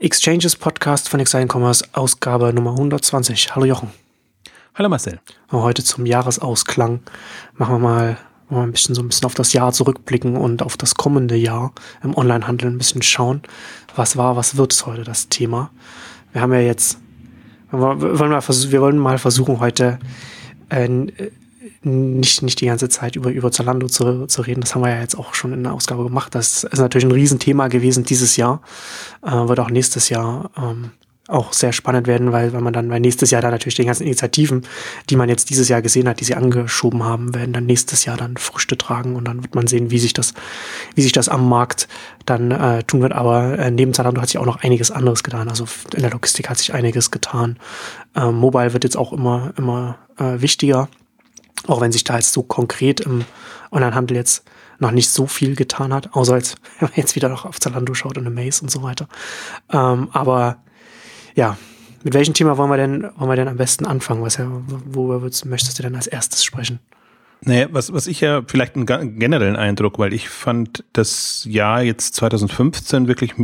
Exchanges Podcast von Exciting Commerce, Ausgabe Nummer 120. Hallo Jochen. Hallo Marcel. Heute zum Jahresausklang machen wir mal, mal ein bisschen so ein bisschen auf das Jahr zurückblicken und auf das kommende Jahr im Onlinehandel ein bisschen schauen. Was war, was wird es heute das Thema? Wir haben ja jetzt, wir wollen mal, wir wollen mal versuchen heute äh, nicht, nicht die ganze Zeit über, über Zalando zu, zu reden. Das haben wir ja jetzt auch schon in der Ausgabe gemacht. Das ist natürlich ein Riesenthema gewesen dieses Jahr. Äh, wird auch nächstes Jahr ähm, auch sehr spannend werden, weil wenn man dann weil nächstes Jahr dann natürlich die ganzen Initiativen, die man jetzt dieses Jahr gesehen hat, die sie angeschoben haben, werden dann nächstes Jahr dann Früchte tragen und dann wird man sehen, wie sich das, wie sich das am Markt dann äh, tun wird. Aber äh, neben Zalando hat sich auch noch einiges anderes getan. Also in der Logistik hat sich einiges getan. Ähm, Mobile wird jetzt auch immer, immer äh, wichtiger. Auch wenn sich da jetzt so konkret im Onlinehandel jetzt noch nicht so viel getan hat, außer als wenn man jetzt wieder noch auf Zalando schaut und eine Maze und so weiter. Ähm, aber ja, mit welchem Thema wollen wir denn, wollen wir denn am besten anfangen? Was, worüber möchtest du denn als erstes sprechen? Naja, was, was ich ja vielleicht einen generellen Eindruck, weil ich fand das Jahr jetzt 2015 wirklich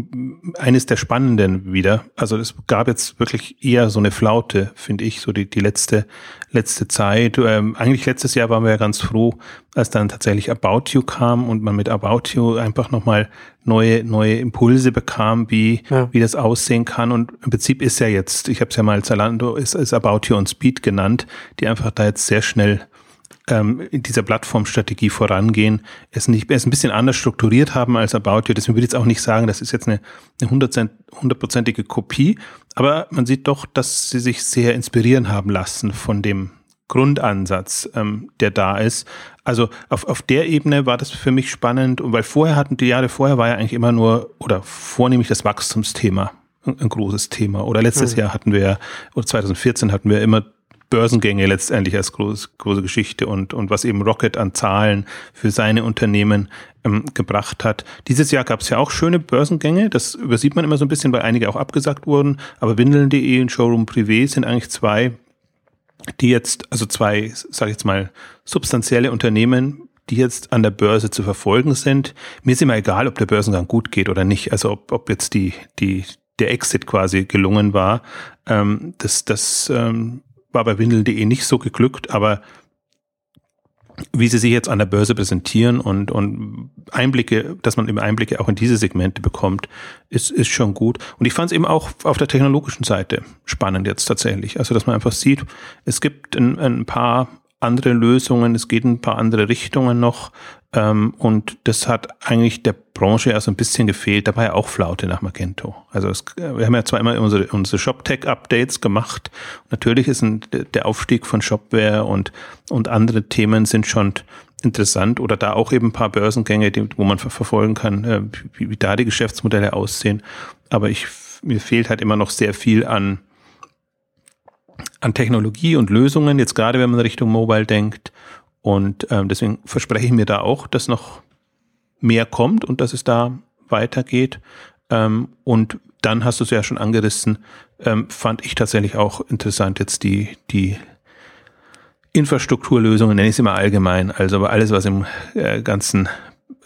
eines der spannenden wieder. Also es gab jetzt wirklich eher so eine Flaute, finde ich, so die, die letzte, letzte Zeit. Ähm, eigentlich letztes Jahr waren wir ja ganz froh, als dann tatsächlich About You kam und man mit About You einfach nochmal neue, neue Impulse bekam, wie, ja. wie das aussehen kann. Und im Prinzip ist ja jetzt, ich habe es ja mal Zalando, ist, ist About You on Speed genannt, die einfach da jetzt sehr schnell ähm, in dieser Plattformstrategie vorangehen, es nicht, es ein bisschen anders strukturiert haben als About You. Deswegen würde ich jetzt auch nicht sagen, das ist jetzt eine, hundertprozentige Kopie, aber man sieht doch, dass sie sich sehr inspirieren haben lassen von dem Grundansatz, ähm, der da ist. Also auf, auf der Ebene war das für mich spannend und weil vorher hatten die Jahre vorher war ja eigentlich immer nur oder vornehmlich das Wachstumsthema ein großes Thema. Oder letztes mhm. Jahr hatten wir, oder 2014 hatten wir immer Börsengänge letztendlich als groß, große Geschichte und, und was eben Rocket an Zahlen für seine Unternehmen ähm, gebracht hat. Dieses Jahr gab es ja auch schöne Börsengänge, das übersieht man immer so ein bisschen, weil einige auch abgesagt wurden, aber Windeln.de und Showroom Privé sind eigentlich zwei, die jetzt, also zwei, sage ich jetzt mal, substanzielle Unternehmen, die jetzt an der Börse zu verfolgen sind. Mir ist immer egal, ob der Börsengang gut geht oder nicht, also ob, ob jetzt die, die, der Exit quasi gelungen war. Ähm, das, das ähm, war bei Windel.de nicht so geglückt, aber wie sie sich jetzt an der Börse präsentieren und, und Einblicke, dass man eben Einblicke auch in diese Segmente bekommt, ist, ist schon gut. Und ich fand es eben auch auf der technologischen Seite spannend jetzt tatsächlich. Also, dass man einfach sieht, es gibt ein, ein paar andere Lösungen, es geht ein paar andere Richtungen noch. Ähm, und das hat eigentlich der Branche ja so ein bisschen gefehlt. Da war ja auch Flaute nach Magento. Also es, wir haben ja zwar immer unsere, unsere ShopTech-Updates gemacht. Natürlich ist ein, der Aufstieg von Shopware und, und andere Themen sind schon interessant oder da auch eben ein paar Börsengänge, die, wo man verfolgen kann, äh, wie, wie da die Geschäftsmodelle aussehen. Aber ich, mir fehlt halt immer noch sehr viel an, an Technologie und Lösungen, jetzt gerade wenn man Richtung Mobile denkt. Und ähm, deswegen verspreche ich mir da auch, dass noch mehr kommt und dass es da weitergeht. Ähm, und dann hast du es ja schon angerissen, ähm, fand ich tatsächlich auch interessant jetzt die, die Infrastrukturlösungen, nenne ich sie mal allgemein, also alles, was im äh, ganzen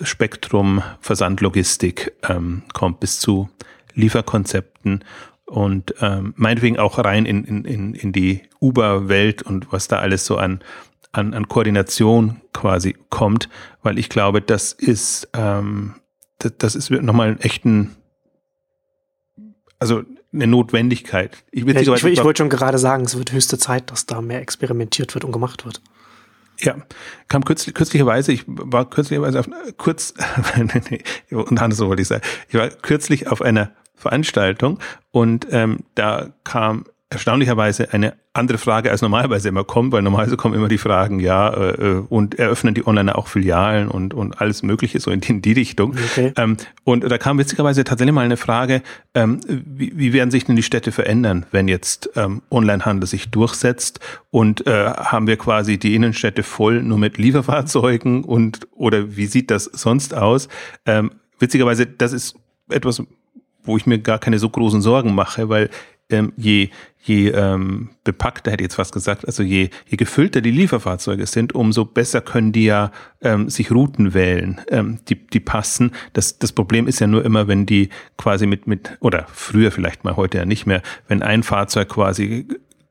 Spektrum Versandlogistik ähm, kommt, bis zu Lieferkonzepten und ähm, meinetwegen auch rein in, in, in die Uber-Welt und was da alles so an, an, an Koordination quasi kommt, weil ich glaube, das ist, ähm, das, das ist nochmal einen echten, also eine Notwendigkeit. Ich, ja, ich, ich, ich wollte schon gerade sagen, es wird höchste Zeit, dass da mehr experimentiert wird und gemacht wird. Ja, kam kürzlich, kürzlicherweise, ich war kürzlicherweise auf, kurz, und anders wollte ich sagen, ich war kürzlich auf einer Veranstaltung und ähm, da kam erstaunlicherweise eine andere Frage als normalerweise immer kommt, weil normalerweise kommen immer die Fragen, ja, äh, und eröffnen die Online auch Filialen und, und alles Mögliche, so in die, in die Richtung. Okay. Ähm, und da kam witzigerweise tatsächlich mal eine Frage, ähm, wie, wie werden sich denn die Städte verändern, wenn jetzt ähm, Onlinehandel sich durchsetzt und äh, haben wir quasi die Innenstädte voll nur mit Lieferfahrzeugen und oder wie sieht das sonst aus? Ähm, witzigerweise, das ist etwas, wo ich mir gar keine so großen Sorgen mache, weil ähm, je, je ähm, bepackter, hätte ich jetzt was gesagt, also je, je gefüllter die Lieferfahrzeuge sind, umso besser können die ja ähm, sich Routen wählen, ähm, die, die passen. Das, das Problem ist ja nur immer, wenn die quasi mit, mit, oder früher vielleicht mal heute ja nicht mehr, wenn ein Fahrzeug quasi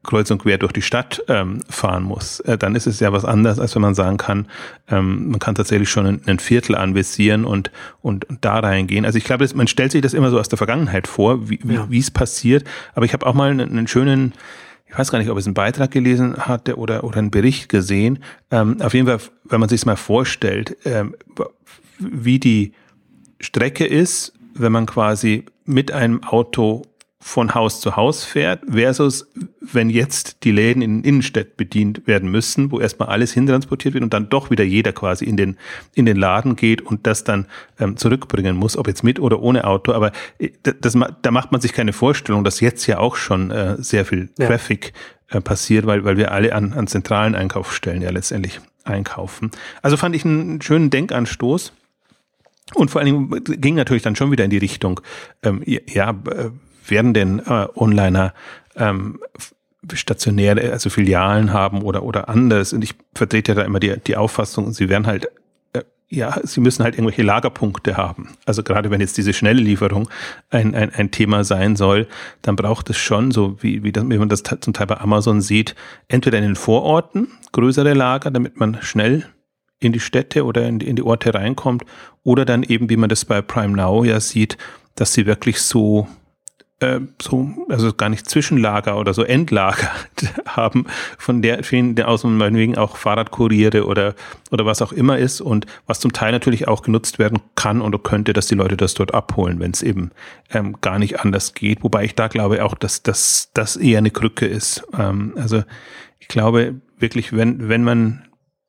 kreuz und quer durch die Stadt ähm, fahren muss, äh, dann ist es ja was anderes, als wenn man sagen kann, ähm, man kann tatsächlich schon ein, ein Viertel anvisieren und, und, und da reingehen. Also ich glaube, das, man stellt sich das immer so aus der Vergangenheit vor, wie ja. es passiert. Aber ich habe auch mal einen, einen schönen ich weiß gar nicht, ob es einen Beitrag gelesen hatte oder, oder einen Bericht gesehen. Ähm, auf jeden Fall, wenn man sich mal vorstellt, ähm, wie die Strecke ist, wenn man quasi mit einem Auto von Haus zu Haus fährt, versus wenn jetzt die Läden in Innenstädten bedient werden müssen, wo erstmal alles hintransportiert wird und dann doch wieder jeder quasi in den, in den Laden geht und das dann ähm, zurückbringen muss, ob jetzt mit oder ohne Auto. Aber äh, das, da macht man sich keine Vorstellung, dass jetzt ja auch schon äh, sehr viel ja. Traffic äh, passiert, weil, weil wir alle an, an zentralen Einkaufsstellen ja letztendlich einkaufen. Also fand ich einen schönen Denkanstoß. Und vor allen Dingen ging natürlich dann schon wieder in die Richtung, ähm, ja, äh, werden denn äh, Onliner ähm, stationäre, also Filialen haben oder, oder anders. Und ich vertrete ja da immer die, die Auffassung, sie werden halt, äh, ja, sie müssen halt irgendwelche Lagerpunkte haben. Also gerade wenn jetzt diese schnelle Lieferung ein, ein, ein Thema sein soll, dann braucht es schon, so wie, wie, das, wie man das zum Teil bei Amazon sieht, entweder in den Vororten größere Lager, damit man schnell in die Städte oder in die, in die Orte reinkommt, oder dann eben, wie man das bei Prime Now ja sieht, dass sie wirklich so äh, so, also gar nicht Zwischenlager oder so Endlager haben, von der vielen aus meinetwegen auch Fahrradkuriere oder, oder was auch immer ist und was zum Teil natürlich auch genutzt werden kann oder könnte, dass die Leute das dort abholen, wenn es eben ähm, gar nicht anders geht. Wobei ich da glaube auch, dass das dass eher eine Krücke ist. Ähm, also ich glaube wirklich, wenn, wenn man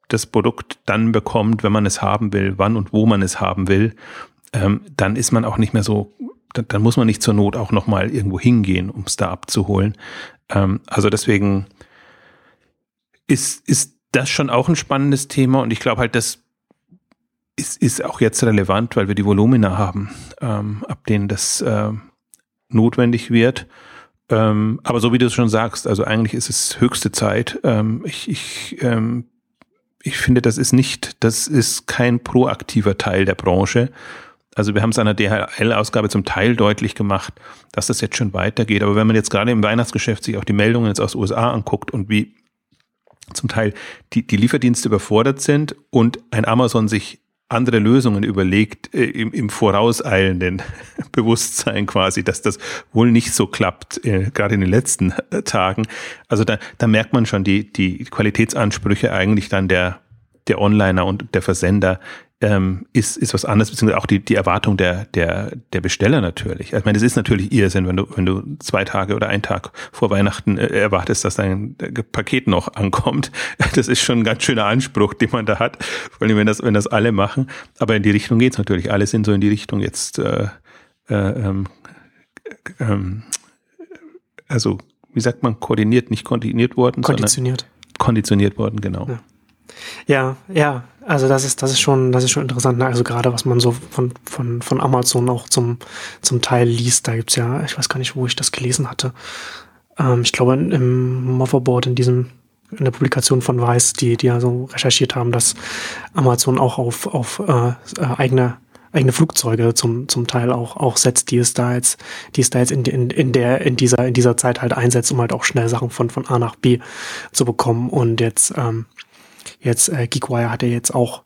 das Produkt dann bekommt, wenn man es haben will, wann und wo man es haben will, ähm, dann ist man auch nicht mehr so dann, dann muss man nicht zur Not auch nochmal irgendwo hingehen, um es da abzuholen. Ähm, also deswegen ist, ist das schon auch ein spannendes Thema und ich glaube halt, das ist, ist auch jetzt relevant, weil wir die Volumina haben, ähm, ab denen das äh, notwendig wird. Ähm, aber so wie du es schon sagst, also eigentlich ist es höchste Zeit. Ähm, ich, ich, ähm, ich finde, das ist nicht, das ist kein proaktiver Teil der Branche, also wir haben es an der DHL-Ausgabe zum Teil deutlich gemacht, dass das jetzt schon weitergeht. Aber wenn man jetzt gerade im Weihnachtsgeschäft sich auch die Meldungen jetzt aus den USA anguckt und wie zum Teil die, die Lieferdienste überfordert sind und ein Amazon sich andere Lösungen überlegt äh, im, im vorauseilenden Bewusstsein quasi, dass das wohl nicht so klappt, äh, gerade in den letzten äh, Tagen. Also da, da merkt man schon die, die Qualitätsansprüche eigentlich dann der, der Onliner und der Versender ähm, ist, ist was anderes, beziehungsweise auch die, die Erwartung der, der, der Besteller natürlich. Also ich meine, das ist natürlich Irrsinn, wenn du, wenn du zwei Tage oder einen Tag vor Weihnachten äh, erwartest, dass dein Paket noch ankommt. Das ist schon ein ganz schöner Anspruch, den man da hat. Vor allem, wenn das, wenn das alle machen. Aber in die Richtung geht's natürlich. Alle sind so in die Richtung jetzt, äh, äh, ähm, ähm, also, wie sagt man, koordiniert, nicht koordiniert worden, konditioniert. konditioniert worden, genau. Ja. Ja, ja, also das ist, das ist schon, das ist schon interessant. Ne? Also gerade was man so von, von, von Amazon auch zum, zum Teil liest, da gibt's ja, ich weiß gar nicht, wo ich das gelesen hatte. Ähm, ich glaube im Motherboard in diesem, in der Publikation von Weiß, die, die ja so recherchiert haben, dass Amazon auch auf, auf äh, äh eigene eigene Flugzeuge zum, zum Teil auch, auch setzt, die es da jetzt, die es da jetzt in, in, in der, in dieser, in dieser Zeit halt einsetzt, um halt auch schnell Sachen von, von A nach B zu bekommen. Und jetzt, ähm, Jetzt äh, Geekwire hat ja jetzt auch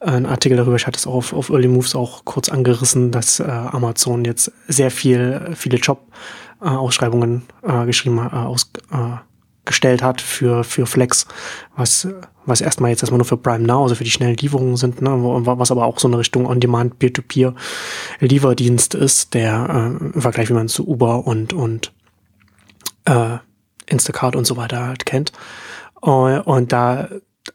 äh, einen Artikel darüber, ich hatte es auch auf, auf Early Moves auch kurz angerissen, dass äh, Amazon jetzt sehr viel, viele Job-Ausschreibungen äh, geschrieben, äh, aus, äh, gestellt hat für, für Flex, was, was erstmal jetzt erstmal nur für Prime Now, also für die schnellen Lieferungen sind, ne, was aber auch so eine Richtung On-Demand Peer-to-Peer Lieferdienst ist, der äh, im Vergleich, wie man zu Uber und, und äh, Instacart und so weiter halt kennt. Uh, und da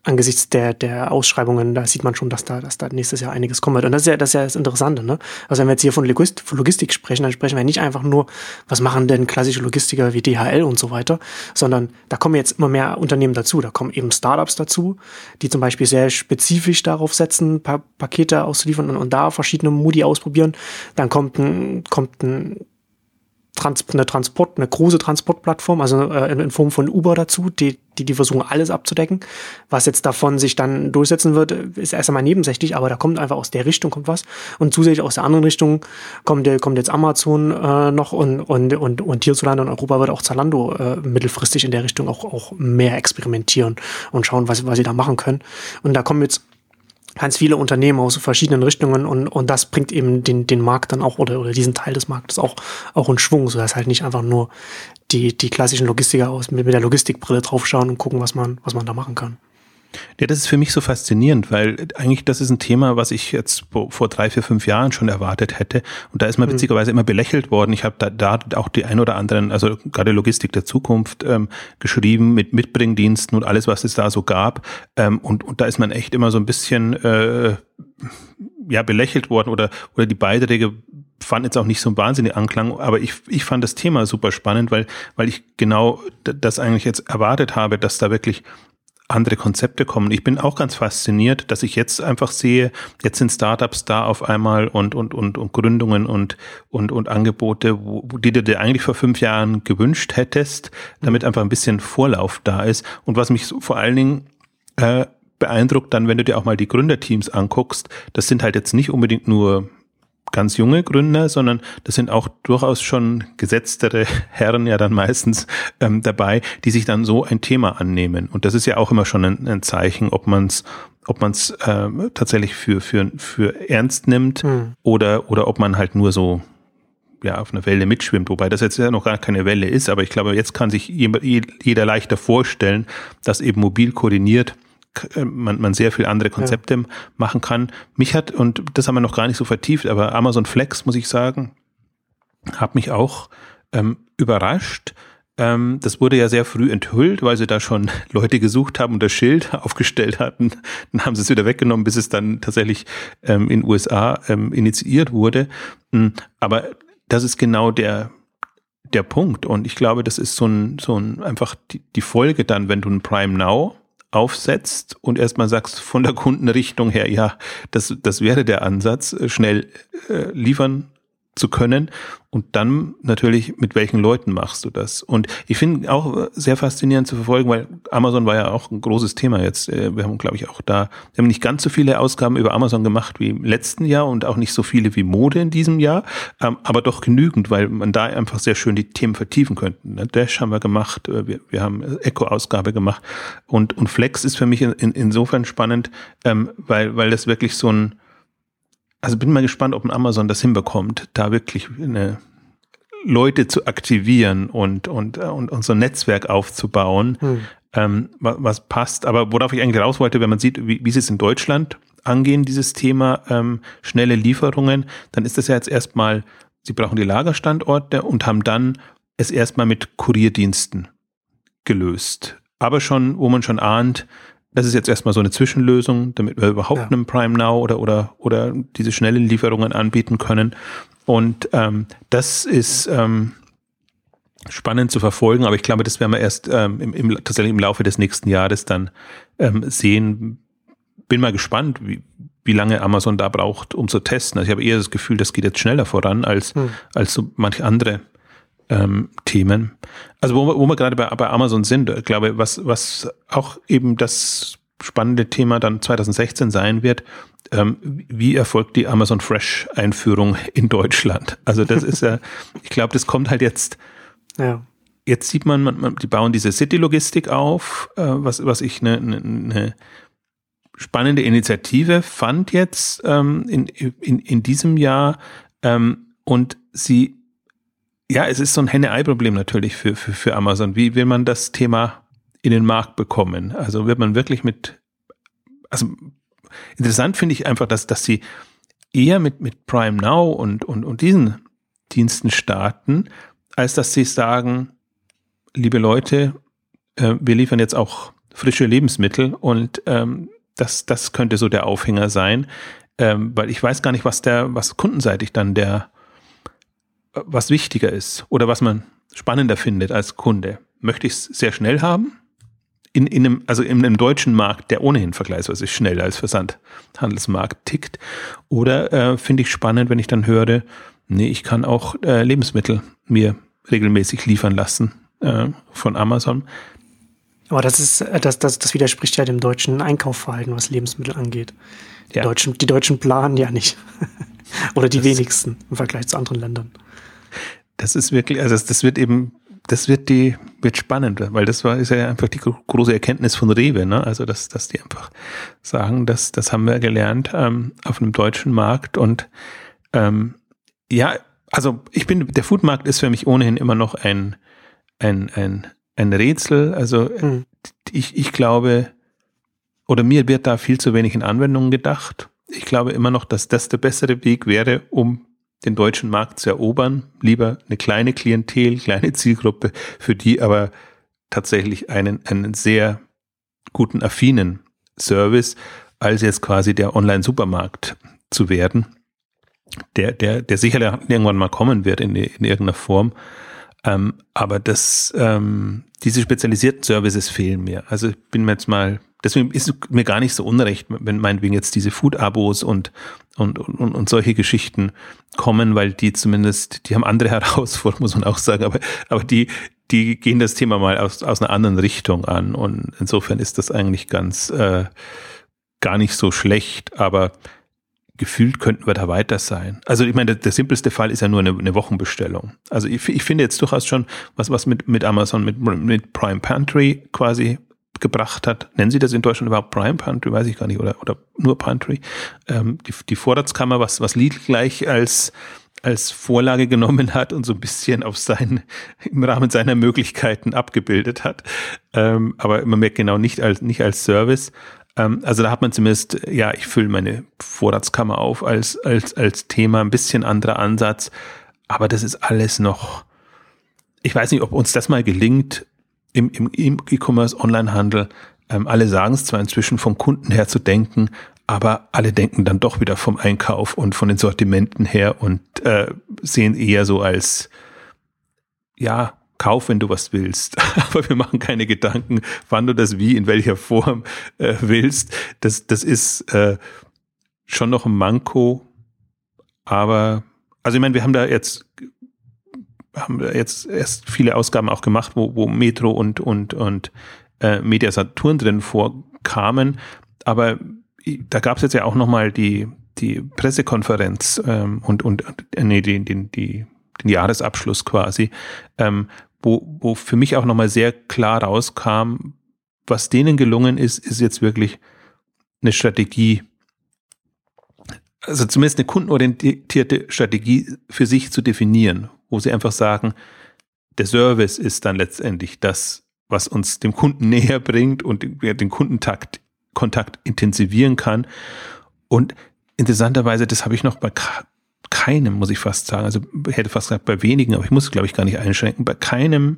angesichts der, der Ausschreibungen, da sieht man schon, dass da, dass da nächstes Jahr einiges kommen wird. Und das ist ja das, ist ja das Interessante, ne? Also wenn wir jetzt hier von Logistik sprechen, dann sprechen wir nicht einfach nur, was machen denn klassische Logistiker wie DHL und so weiter, sondern da kommen jetzt immer mehr Unternehmen dazu. Da kommen eben Startups dazu, die zum Beispiel sehr spezifisch darauf setzen, pa Pakete auszuliefern und, und da verschiedene Modi ausprobieren. Dann kommt ein, kommt ein Trans eine Transport, eine große Transportplattform, also äh, in Form von Uber dazu, die, die, die versuchen alles abzudecken. Was jetzt davon sich dann durchsetzen wird, ist erst einmal nebensächlich, aber da kommt einfach aus der Richtung kommt was. Und zusätzlich aus der anderen Richtung kommt, kommt jetzt Amazon äh, noch und, und, und, und hierzulande in Europa wird auch Zalando äh, mittelfristig in der Richtung auch, auch mehr experimentieren und schauen, was, was sie da machen können. Und da kommen jetzt ganz viele Unternehmen aus verschiedenen Richtungen und, und das bringt eben den, den Markt dann auch oder, oder diesen Teil des Marktes auch, auch in Schwung, sodass halt nicht einfach nur die, die klassischen Logistiker aus mit, mit der Logistikbrille draufschauen und gucken, was man, was man da machen kann. Ja, das ist für mich so faszinierend, weil eigentlich das ist ein Thema, was ich jetzt vor drei, vier, fünf Jahren schon erwartet hätte. Und da ist man mhm. witzigerweise immer belächelt worden. Ich habe da, da auch die ein oder anderen, also gerade Logistik der Zukunft ähm, geschrieben mit Mitbringdiensten und alles, was es da so gab. Ähm, und, und da ist man echt immer so ein bisschen äh, ja belächelt worden oder oder die Beiträge fand jetzt auch nicht so ein wahnsinnig Anklang, aber ich, ich fand das Thema super spannend, weil, weil ich genau das eigentlich jetzt erwartet habe, dass da wirklich andere Konzepte kommen. Ich bin auch ganz fasziniert, dass ich jetzt einfach sehe, jetzt sind Startups da auf einmal und, und, und, und Gründungen und, und, und Angebote, wo, die du dir eigentlich vor fünf Jahren gewünscht hättest, damit einfach ein bisschen Vorlauf da ist. Und was mich vor allen Dingen äh, beeindruckt dann, wenn du dir auch mal die Gründerteams anguckst, das sind halt jetzt nicht unbedingt nur ganz junge Gründer, sondern das sind auch durchaus schon gesetztere Herren ja dann meistens ähm, dabei, die sich dann so ein Thema annehmen. Und das ist ja auch immer schon ein, ein Zeichen, ob man es ob man es äh, tatsächlich für, für, für ernst nimmt hm. oder, oder ob man halt nur so ja, auf einer Welle mitschwimmt, wobei das jetzt ja noch gar keine Welle ist, aber ich glaube, jetzt kann sich jeder leichter vorstellen, dass eben mobil koordiniert man, man sehr viel andere Konzepte ja. machen kann. Mich hat, und das haben wir noch gar nicht so vertieft, aber Amazon Flex, muss ich sagen, hat mich auch ähm, überrascht. Ähm, das wurde ja sehr früh enthüllt, weil sie da schon Leute gesucht haben und das Schild aufgestellt hatten. Dann haben sie es wieder weggenommen, bis es dann tatsächlich ähm, in USA ähm, initiiert wurde. Hm, aber das ist genau der, der Punkt. Und ich glaube, das ist so ein, so ein einfach die, die Folge dann, wenn du ein Prime Now aufsetzt und erstmal sagst von der Kundenrichtung her, ja, das, das wäre der Ansatz, schnell äh, liefern zu können und dann natürlich, mit welchen Leuten machst du das? Und ich finde auch sehr faszinierend zu verfolgen, weil Amazon war ja auch ein großes Thema jetzt. Äh, wir haben, glaube ich, auch da, wir haben nicht ganz so viele Ausgaben über Amazon gemacht wie im letzten Jahr und auch nicht so viele wie Mode in diesem Jahr, ähm, aber doch genügend, weil man da einfach sehr schön die Themen vertiefen könnte. Ne? Dash haben wir gemacht, äh, wir, wir haben Echo-Ausgabe gemacht und, und Flex ist für mich in, in, insofern spannend, ähm, weil, weil das wirklich so ein, also bin mal gespannt, ob ein Amazon das hinbekommt, da wirklich eine Leute zu aktivieren und, und, und, und so ein Netzwerk aufzubauen, hm. ähm, was, was, passt. Aber worauf ich eigentlich raus wollte, wenn man sieht, wie, wie sie es in Deutschland angehen, dieses Thema ähm, schnelle Lieferungen, dann ist das ja jetzt erstmal, sie brauchen die Lagerstandorte und haben dann es erstmal mit Kurierdiensten gelöst. Aber schon, wo man schon ahnt, das ist jetzt erstmal so eine Zwischenlösung, damit wir überhaupt ja. einen Prime Now oder, oder, oder diese schnellen Lieferungen anbieten können. Und ähm, das ist ähm, spannend zu verfolgen, aber ich glaube, das werden wir erst ähm, im, im, tatsächlich im Laufe des nächsten Jahres dann ähm, sehen. Bin mal gespannt, wie, wie lange Amazon da braucht, um zu testen. Also ich habe eher das Gefühl, das geht jetzt schneller voran als, hm. als so manche andere ähm, Themen. Also wo, wo wir gerade bei, bei Amazon sind, ich glaube, was, was auch eben das spannende Thema dann 2016 sein wird, ähm, wie erfolgt die Amazon Fresh Einführung in Deutschland? Also das ist ja, ich glaube, das kommt halt jetzt. Ja. Jetzt sieht man, man, man die bauen diese City-Logistik auf, äh, was, was ich eine ne, ne spannende Initiative fand jetzt ähm, in, in, in diesem Jahr. Ähm, und sie ja, es ist so ein Henne-Ei-Problem natürlich für, für, für Amazon. Wie will man das Thema in den Markt bekommen? Also wird man wirklich mit, also interessant finde ich einfach, dass, dass sie eher mit, mit Prime Now und, und, und diesen Diensten starten, als dass sie sagen, liebe Leute, äh, wir liefern jetzt auch frische Lebensmittel und ähm, das, das könnte so der Aufhänger sein, ähm, weil ich weiß gar nicht, was der, was kundenseitig dann der was wichtiger ist oder was man spannender findet als Kunde. Möchte ich es sehr schnell haben? In, in einem, also in einem deutschen Markt, der ohnehin vergleichsweise schnell als Versandhandelsmarkt tickt. Oder äh, finde ich spannend, wenn ich dann höre, nee, ich kann auch äh, Lebensmittel mir regelmäßig liefern lassen äh, von Amazon. Aber das ist, äh, das, das, das widerspricht ja dem deutschen Einkaufsverhalten, was Lebensmittel angeht. Die, ja. Deutschen, die Deutschen planen ja nicht. Oder die das wenigsten im Vergleich zu anderen Ländern. Das ist wirklich, also das, das wird eben, das wird die, wird spannend, weil das war, ist ja einfach die große Erkenntnis von Rewe, ne? Also, dass, dass die einfach sagen, dass, das haben wir gelernt ähm, auf einem deutschen Markt und ähm, ja, also ich bin, der Foodmarkt ist für mich ohnehin immer noch ein, ein, ein, ein Rätsel. Also mhm. ich, ich glaube, oder mir wird da viel zu wenig in Anwendungen gedacht. Ich glaube immer noch, dass das der bessere Weg wäre, um den deutschen Markt zu erobern. Lieber eine kleine Klientel, kleine Zielgruppe, für die aber tatsächlich einen, einen sehr guten, affinen Service, als jetzt quasi der Online-Supermarkt zu werden, der, der, der sicherlich irgendwann mal kommen wird in, in irgendeiner Form. Ähm, aber das, ähm, diese spezialisierten Services fehlen mir. Also ich bin mir jetzt mal, deswegen ist mir gar nicht so unrecht, wenn meinetwegen jetzt diese Food-Abos und, und, und, und solche Geschichten kommen, weil die zumindest, die haben andere Herausforderungen, muss man auch sagen, aber, aber die, die gehen das Thema mal aus, aus einer anderen Richtung an. Und insofern ist das eigentlich ganz äh, gar nicht so schlecht, aber gefühlt könnten wir da weiter sein. Also ich meine, der, der simpelste Fall ist ja nur eine, eine Wochenbestellung. Also ich, ich, finde jetzt durchaus schon, was, was mit, mit Amazon, mit, mit Prime Pantry quasi gebracht hat. Nennen Sie das in Deutschland überhaupt Prime Pantry? Weiß ich gar nicht. Oder, oder nur Pantry. Ähm, die, die Vorratskammer, was, was Lidl gleich als, als Vorlage genommen hat und so ein bisschen auf seinen, im Rahmen seiner Möglichkeiten abgebildet hat. Ähm, aber man merkt genau nicht als, nicht als Service. Ähm, also da hat man zumindest, ja, ich fülle meine Vorratskammer auf als, als, als Thema, ein bisschen anderer Ansatz. Aber das ist alles noch, ich weiß nicht, ob uns das mal gelingt, im, im E-Commerce, Onlinehandel, ähm, alle sagen es zwar inzwischen vom Kunden her zu denken, aber alle denken dann doch wieder vom Einkauf und von den Sortimenten her und äh, sehen eher so als, ja, kauf, wenn du was willst. Aber wir machen keine Gedanken, wann du das wie, in welcher Form äh, willst. Das, das ist äh, schon noch ein Manko. Aber, also ich meine, wir haben da jetzt haben wir jetzt erst viele Ausgaben auch gemacht, wo, wo Metro und, und, und äh, Media Saturn drin vorkamen. Aber da gab es jetzt ja auch nochmal die, die Pressekonferenz ähm, und, und äh, nee, die, die, die, den Jahresabschluss quasi, ähm, wo, wo für mich auch nochmal sehr klar rauskam, was denen gelungen ist, ist jetzt wirklich eine Strategie, also zumindest eine kundenorientierte Strategie für sich zu definieren, wo sie einfach sagen, der Service ist dann letztendlich das, was uns dem Kunden näher bringt und den Kundentakt, Kontakt intensivieren kann. Und interessanterweise, das habe ich noch bei keinem, muss ich fast sagen, also hätte fast gesagt bei wenigen, aber ich muss es, glaube ich, gar nicht einschränken, bei keinem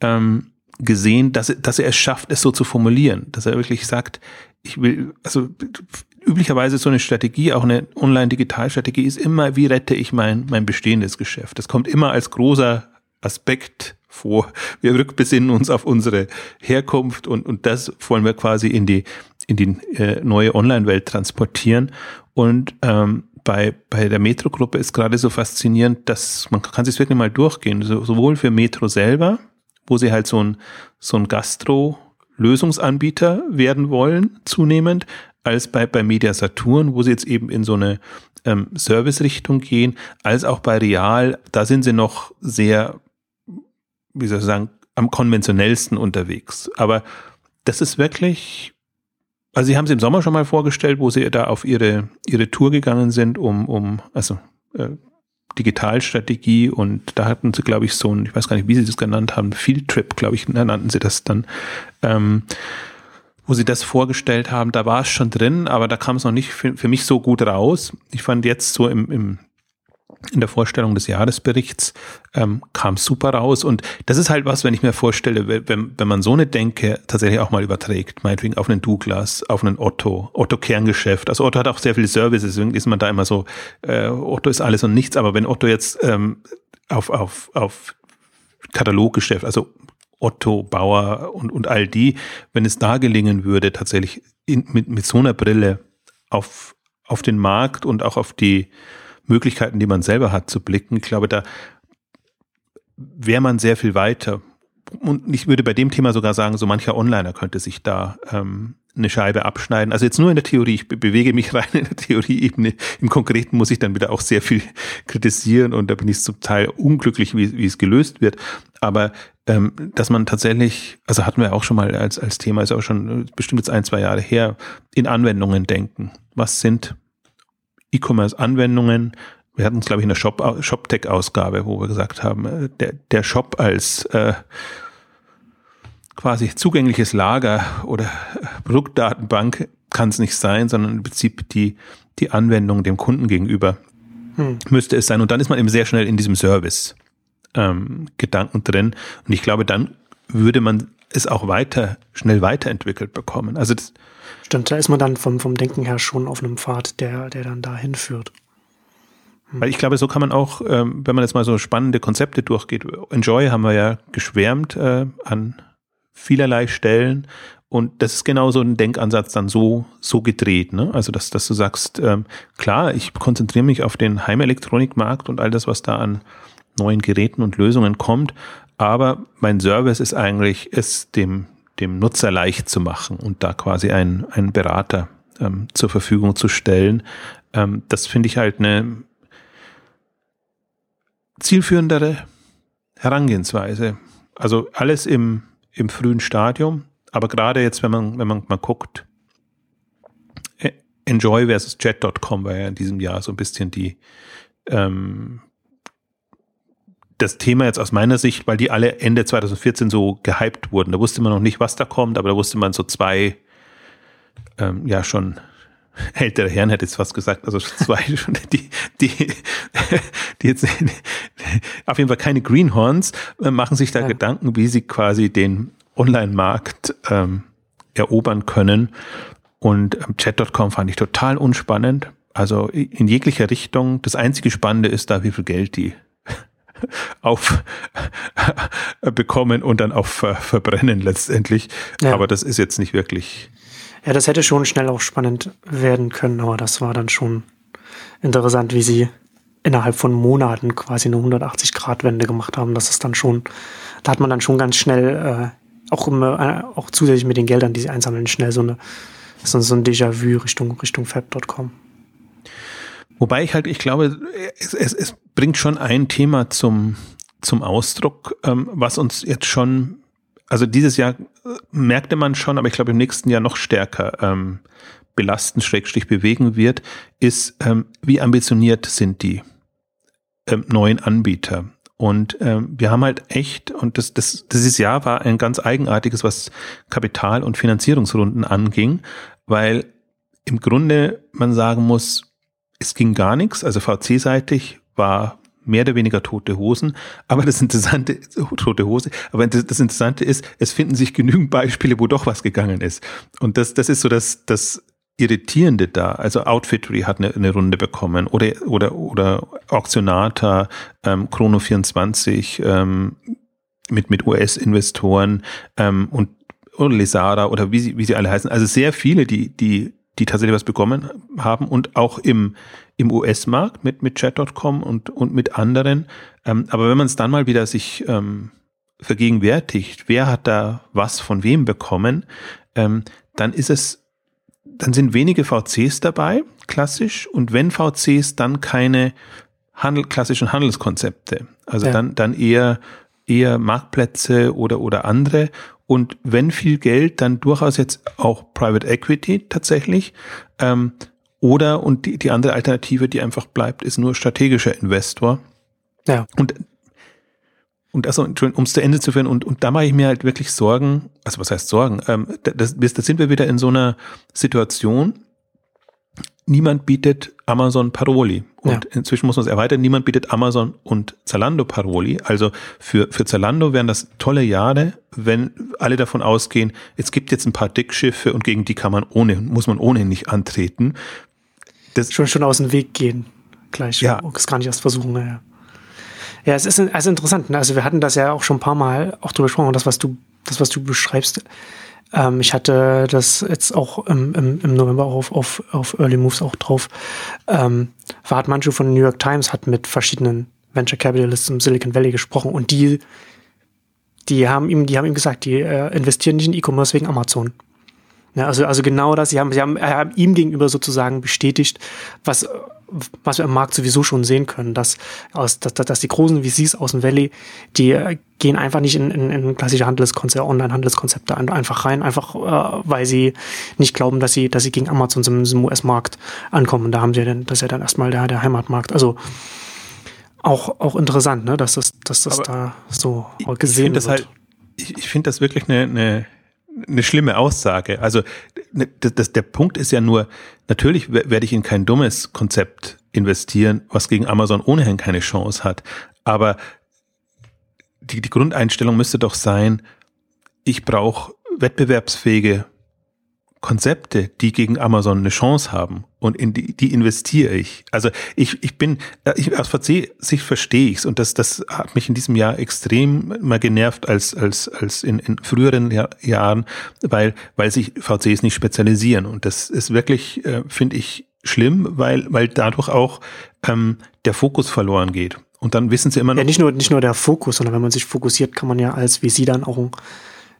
ähm, gesehen, dass, dass er es schafft, es so zu formulieren, dass er wirklich sagt, ich will, also üblicherweise so eine Strategie, auch eine Online-Digital-Strategie ist immer, wie rette ich mein, mein bestehendes Geschäft. Das kommt immer als großer Aspekt vor. Wir rückbesinnen uns auf unsere Herkunft und, und das wollen wir quasi in die, in die äh, neue Online-Welt transportieren. Und ähm, bei, bei der Metro-Gruppe ist gerade so faszinierend, dass man kann sich wirklich mal durchgehen, so, sowohl für Metro selber, wo sie halt so ein, so ein Gastro-Lösungsanbieter werden wollen, zunehmend, als bei, bei Media Saturn, wo sie jetzt eben in so eine ähm, Service-Richtung gehen, als auch bei Real, da sind sie noch sehr, wie soll ich sagen, am konventionellsten unterwegs. Aber das ist wirklich also Sie haben es im Sommer schon mal vorgestellt, wo Sie da auf Ihre, Ihre Tour gegangen sind, um, um also äh, Digitalstrategie und da hatten Sie, glaube ich, so ein, ich weiß gar nicht, wie Sie das genannt haben, Field Trip, glaube ich, nannten Sie das dann, ähm, wo Sie das vorgestellt haben. Da war es schon drin, aber da kam es noch nicht für, für mich so gut raus. Ich fand jetzt so im, im in der Vorstellung des Jahresberichts ähm, kam super raus. Und das ist halt was, wenn ich mir vorstelle, wenn, wenn man so eine Denke tatsächlich auch mal überträgt, meinetwegen auf einen Douglas, auf einen Otto, Otto Kerngeschäft. Also Otto hat auch sehr viele Services, deswegen ist man da immer so, äh, Otto ist alles und nichts. Aber wenn Otto jetzt ähm, auf, auf, auf Kataloggeschäft, also Otto, Bauer und, und all die, wenn es da gelingen würde, tatsächlich in, mit, mit so einer Brille auf, auf den Markt und auch auf die Möglichkeiten, die man selber hat, zu blicken. Ich glaube, da wäre man sehr viel weiter. Und ich würde bei dem Thema sogar sagen, so mancher Onliner könnte sich da ähm, eine Scheibe abschneiden. Also jetzt nur in der Theorie, ich bewege mich rein in der Theorieebene. Im Konkreten muss ich dann wieder auch sehr viel kritisieren und da bin ich zum Teil unglücklich, wie, wie es gelöst wird. Aber ähm, dass man tatsächlich, also hatten wir auch schon mal als, als Thema, ist auch schon bestimmt jetzt ein, zwei Jahre her, in Anwendungen denken. Was sind E-Commerce-Anwendungen? Wir hatten es, glaube ich, in der Shop, ShopTech-Ausgabe, wo wir gesagt haben, äh, der, der Shop als äh, quasi zugängliches Lager oder Produktdatenbank kann es nicht sein, sondern im Prinzip die, die Anwendung dem Kunden gegenüber hm. müsste es sein. Und dann ist man eben sehr schnell in diesem Service ähm, Gedanken drin. Und ich glaube, dann würde man es auch weiter, schnell weiterentwickelt bekommen. Also das, Stimmt, da ist man dann vom, vom Denken her schon auf einem Pfad, der, der dann dahin führt. Hm. Weil ich glaube, so kann man auch, ähm, wenn man jetzt mal so spannende Konzepte durchgeht, Enjoy haben wir ja geschwärmt äh, an vielerlei Stellen. Und das ist genau so ein Denkansatz dann so, so gedreht. Ne? Also, dass, dass du sagst, ähm, klar, ich konzentriere mich auf den Heimelektronikmarkt und all das, was da an neuen Geräten und Lösungen kommt. Aber mein Service ist eigentlich, es dem, dem Nutzer leicht zu machen und da quasi einen, einen Berater ähm, zur Verfügung zu stellen. Ähm, das finde ich halt eine zielführendere Herangehensweise. Also alles im, im frühen Stadium, aber gerade jetzt, wenn man, wenn man mal guckt, Enjoy versus Jet.com war ja in diesem Jahr so ein bisschen die, ähm, das Thema jetzt aus meiner Sicht, weil die alle Ende 2014 so gehypt wurden. Da wusste man noch nicht, was da kommt, aber da wusste man so zwei, ähm, ja schon ältere Herren hätte jetzt was gesagt, also zwei die, die, die jetzt auf jeden Fall keine Greenhorns, äh, machen sich da ja. Gedanken, wie sie quasi den Online-Markt ähm, erobern können. Und ähm, Chat.com fand ich total unspannend. Also in jeglicher Richtung. Das einzige Spannende ist da, wie viel Geld die auf bekommen und dann auch ver verbrennen letztendlich. Ja. Aber das ist jetzt nicht wirklich. Ja, das hätte schon schnell auch spannend werden können, aber das war dann schon interessant, wie sie innerhalb von Monaten quasi eine 180-Grad-Wende gemacht haben. Das ist dann schon, da hat man dann schon ganz schnell, äh, auch, im, äh, auch zusätzlich mit den Geldern, die sie einsammeln, schnell so eine so, so ein Déjà-vu Richtung, Richtung Fab.com. Wobei ich halt, ich glaube, es, es, es bringt schon ein Thema zum, zum Ausdruck, ähm, was uns jetzt schon, also dieses Jahr äh, merkte man schon, aber ich glaube im nächsten Jahr noch stärker ähm, belasten, schrägstrich bewegen wird, ist, ähm, wie ambitioniert sind die ähm, neuen Anbieter. Und ähm, wir haben halt echt, und das, das, dieses Jahr war ein ganz eigenartiges, was Kapital- und Finanzierungsrunden anging, weil im Grunde man sagen muss, es ging gar nichts, also VC-seitig war mehr oder weniger tote Hosen. Aber das Interessante, tote Hose, aber das Interessante ist, es finden sich genügend Beispiele, wo doch was gegangen ist. Und das, das ist so das, das Irritierende da. Also Outfittery hat eine, eine Runde bekommen oder, oder, oder Auktionata, ähm, Chrono24, ähm, mit, mit US-Investoren, ähm, und, oder Lesara oder wie sie, wie sie alle heißen. Also sehr viele, die, die die tatsächlich was bekommen haben und auch im, im US-Markt mit, mit Chat.com und, und mit anderen. Ähm, aber wenn man es dann mal wieder sich ähm, vergegenwärtigt, wer hat da was von wem bekommen, ähm, dann ist es, dann sind wenige VCs dabei, klassisch, und wenn VCs, dann keine Handel, klassischen Handelskonzepte. Also ja. dann, dann eher eher Marktplätze oder, oder andere. Und wenn viel Geld, dann durchaus jetzt auch Private Equity tatsächlich. Ähm, oder, und die, die andere Alternative, die einfach bleibt, ist nur strategischer Investor. Ja. Und, und also, um es zu Ende zu führen, und, und da mache ich mir halt wirklich Sorgen, also was heißt Sorgen? Ähm, das, das sind wir wieder in so einer Situation, niemand bietet Amazon Paroli. Und ja. inzwischen muss man es erweitern, niemand bietet Amazon und Zalando Paroli. Also für, für Zalando wären das tolle Jahre, wenn alle davon ausgehen, es gibt jetzt ein paar Dickschiffe und gegen die kann man ohne, muss man ohnehin nicht antreten. Das schon, schon aus dem Weg gehen. Gleich. Ja. Es gar nicht erst versuchen, naja. Ja, es ist also interessant. Ne? Also wir hatten das ja auch schon ein paar Mal auch drüber gesprochen, das, was du, das, was du beschreibst, ähm, ich hatte das jetzt auch im, im, im November auf, auf, auf Early Moves auch drauf. Ähm, Fahad Manchu von New York Times hat mit verschiedenen Venture Capitalists im Silicon Valley gesprochen und die, die haben ihm, die haben ihm gesagt, die äh, investieren nicht in E-Commerce wegen Amazon. Ja, also, also genau das, sie haben, sie haben, haben ihm gegenüber sozusagen bestätigt, was, was wir am Markt sowieso schon sehen können, dass, aus, dass, dass die großen VCs aus dem Valley, die äh, gehen einfach nicht in, in, in klassische Handelskonzepte, Online-Handelskonzepte einfach rein, einfach äh, weil sie nicht glauben, dass sie, dass sie gegen Amazon im, im US-Markt ankommen. Da haben sie dann, das ist ja dann erstmal der, der Heimatmarkt. Also auch, auch interessant, ne, dass das, dass das da so gesehen ich wird. Halt, ich, ich finde das wirklich eine, eine eine schlimme Aussage. Also ne, das, das, der Punkt ist ja nur, natürlich werde ich in kein dummes Konzept investieren, was gegen Amazon ohnehin keine Chance hat. Aber die, die Grundeinstellung müsste doch sein, ich brauche wettbewerbsfähige Konzepte, die gegen Amazon eine Chance haben und in die, die investiere ich. Also ich, ich bin, äh, ich, aus VC-Sicht verstehe ich's und das, das hat mich in diesem Jahr extrem mal genervt als, als, als in, in früheren Jahr, Jahren, weil, weil sich VCs nicht spezialisieren und das ist wirklich, äh, finde ich, schlimm, weil, weil dadurch auch ähm, der Fokus verloren geht. Und dann wissen sie immer noch. Ja, nicht nur, nicht nur der Fokus, sondern wenn man sich fokussiert, kann man ja als wie sie dann auch ein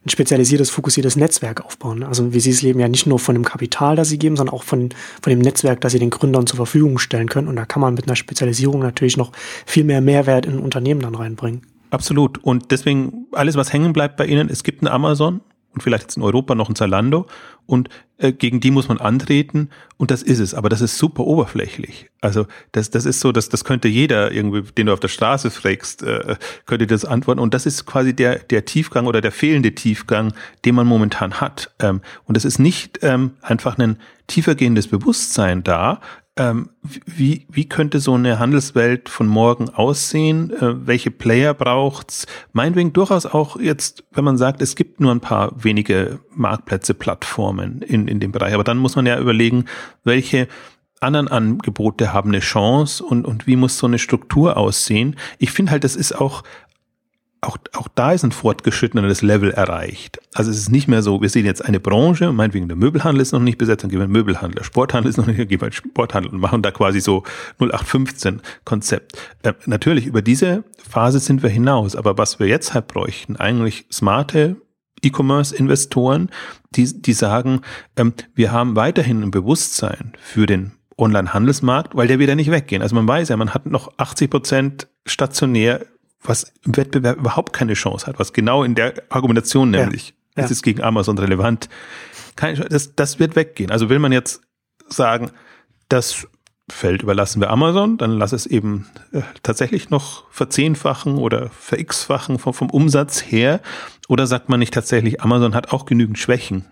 ein spezialisiertes, fokussiertes Netzwerk aufbauen. Also wie Sie es leben ja nicht nur von dem Kapital, das Sie geben, sondern auch von, von dem Netzwerk, das Sie den Gründern zur Verfügung stellen können. Und da kann man mit einer Spezialisierung natürlich noch viel mehr Mehrwert in ein Unternehmen dann reinbringen. Absolut. Und deswegen alles, was hängen bleibt bei Ihnen, es gibt ein Amazon, und vielleicht jetzt in Europa noch ein Zalando und äh, gegen die muss man antreten und das ist es, aber das ist super oberflächlich. Also das, das ist so, dass das könnte jeder irgendwie, den du auf der Straße fragst, äh, könnte das antworten und das ist quasi der, der Tiefgang oder der fehlende Tiefgang, den man momentan hat. Ähm, und es ist nicht ähm, einfach ein tiefergehendes Bewusstsein da, ähm, wie, wie könnte so eine Handelswelt von morgen aussehen? Äh, welche Player braucht's? Meinetwegen durchaus auch jetzt, wenn man sagt, es gibt nur ein paar wenige Marktplätze, Plattformen in, in dem Bereich. Aber dann muss man ja überlegen, welche anderen Angebote haben eine Chance und, und wie muss so eine Struktur aussehen. Ich finde halt, das ist auch auch, auch da ist ein fortgeschrittenes Level erreicht. Also es ist nicht mehr so, wir sehen jetzt eine Branche, meinetwegen der Möbelhandel ist noch nicht besetzt, dann gehen wir Möbelhandel, der Sporthandel ist noch nicht, dann gehen wir Sporthandel und machen da quasi so 0815 Konzept. Äh, natürlich, über diese Phase sind wir hinaus, aber was wir jetzt halt bräuchten, eigentlich smarte E-Commerce-Investoren, die, die sagen, ähm, wir haben weiterhin ein Bewusstsein für den Online-Handelsmarkt, weil der wird ja nicht weggehen. Also man weiß ja, man hat noch 80 Prozent stationär was im Wettbewerb überhaupt keine Chance hat, was genau in der Argumentation nämlich, ja, ja. es ist gegen Amazon relevant, keine, das, das wird weggehen. Also will man jetzt sagen, das Feld überlassen wir Amazon, dann lass es eben äh, tatsächlich noch verzehnfachen oder verx-fachen vom, vom Umsatz her. Oder sagt man nicht tatsächlich, Amazon hat auch genügend Schwächen,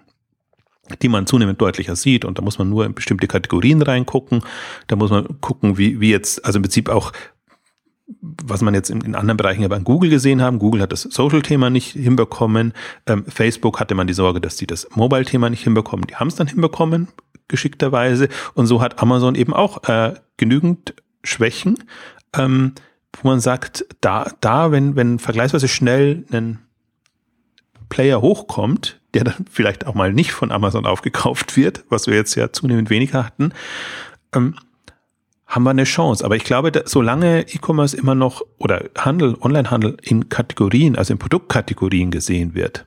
die man zunehmend deutlicher sieht. Und da muss man nur in bestimmte Kategorien reingucken. Da muss man gucken, wie, wie jetzt, also im Prinzip auch was man jetzt in, in, anderen Bereichen aber an Google gesehen haben. Google hat das Social-Thema nicht hinbekommen. Ähm, Facebook hatte man die Sorge, dass die das Mobile-Thema nicht hinbekommen. Die haben es dann hinbekommen, geschickterweise. Und so hat Amazon eben auch äh, genügend Schwächen, ähm, wo man sagt, da, da, wenn, wenn vergleichsweise schnell ein Player hochkommt, der dann vielleicht auch mal nicht von Amazon aufgekauft wird, was wir jetzt ja zunehmend weniger hatten, ähm, haben wir eine Chance. Aber ich glaube, solange E-Commerce immer noch oder Handel, Onlinehandel in Kategorien, also in Produktkategorien gesehen wird,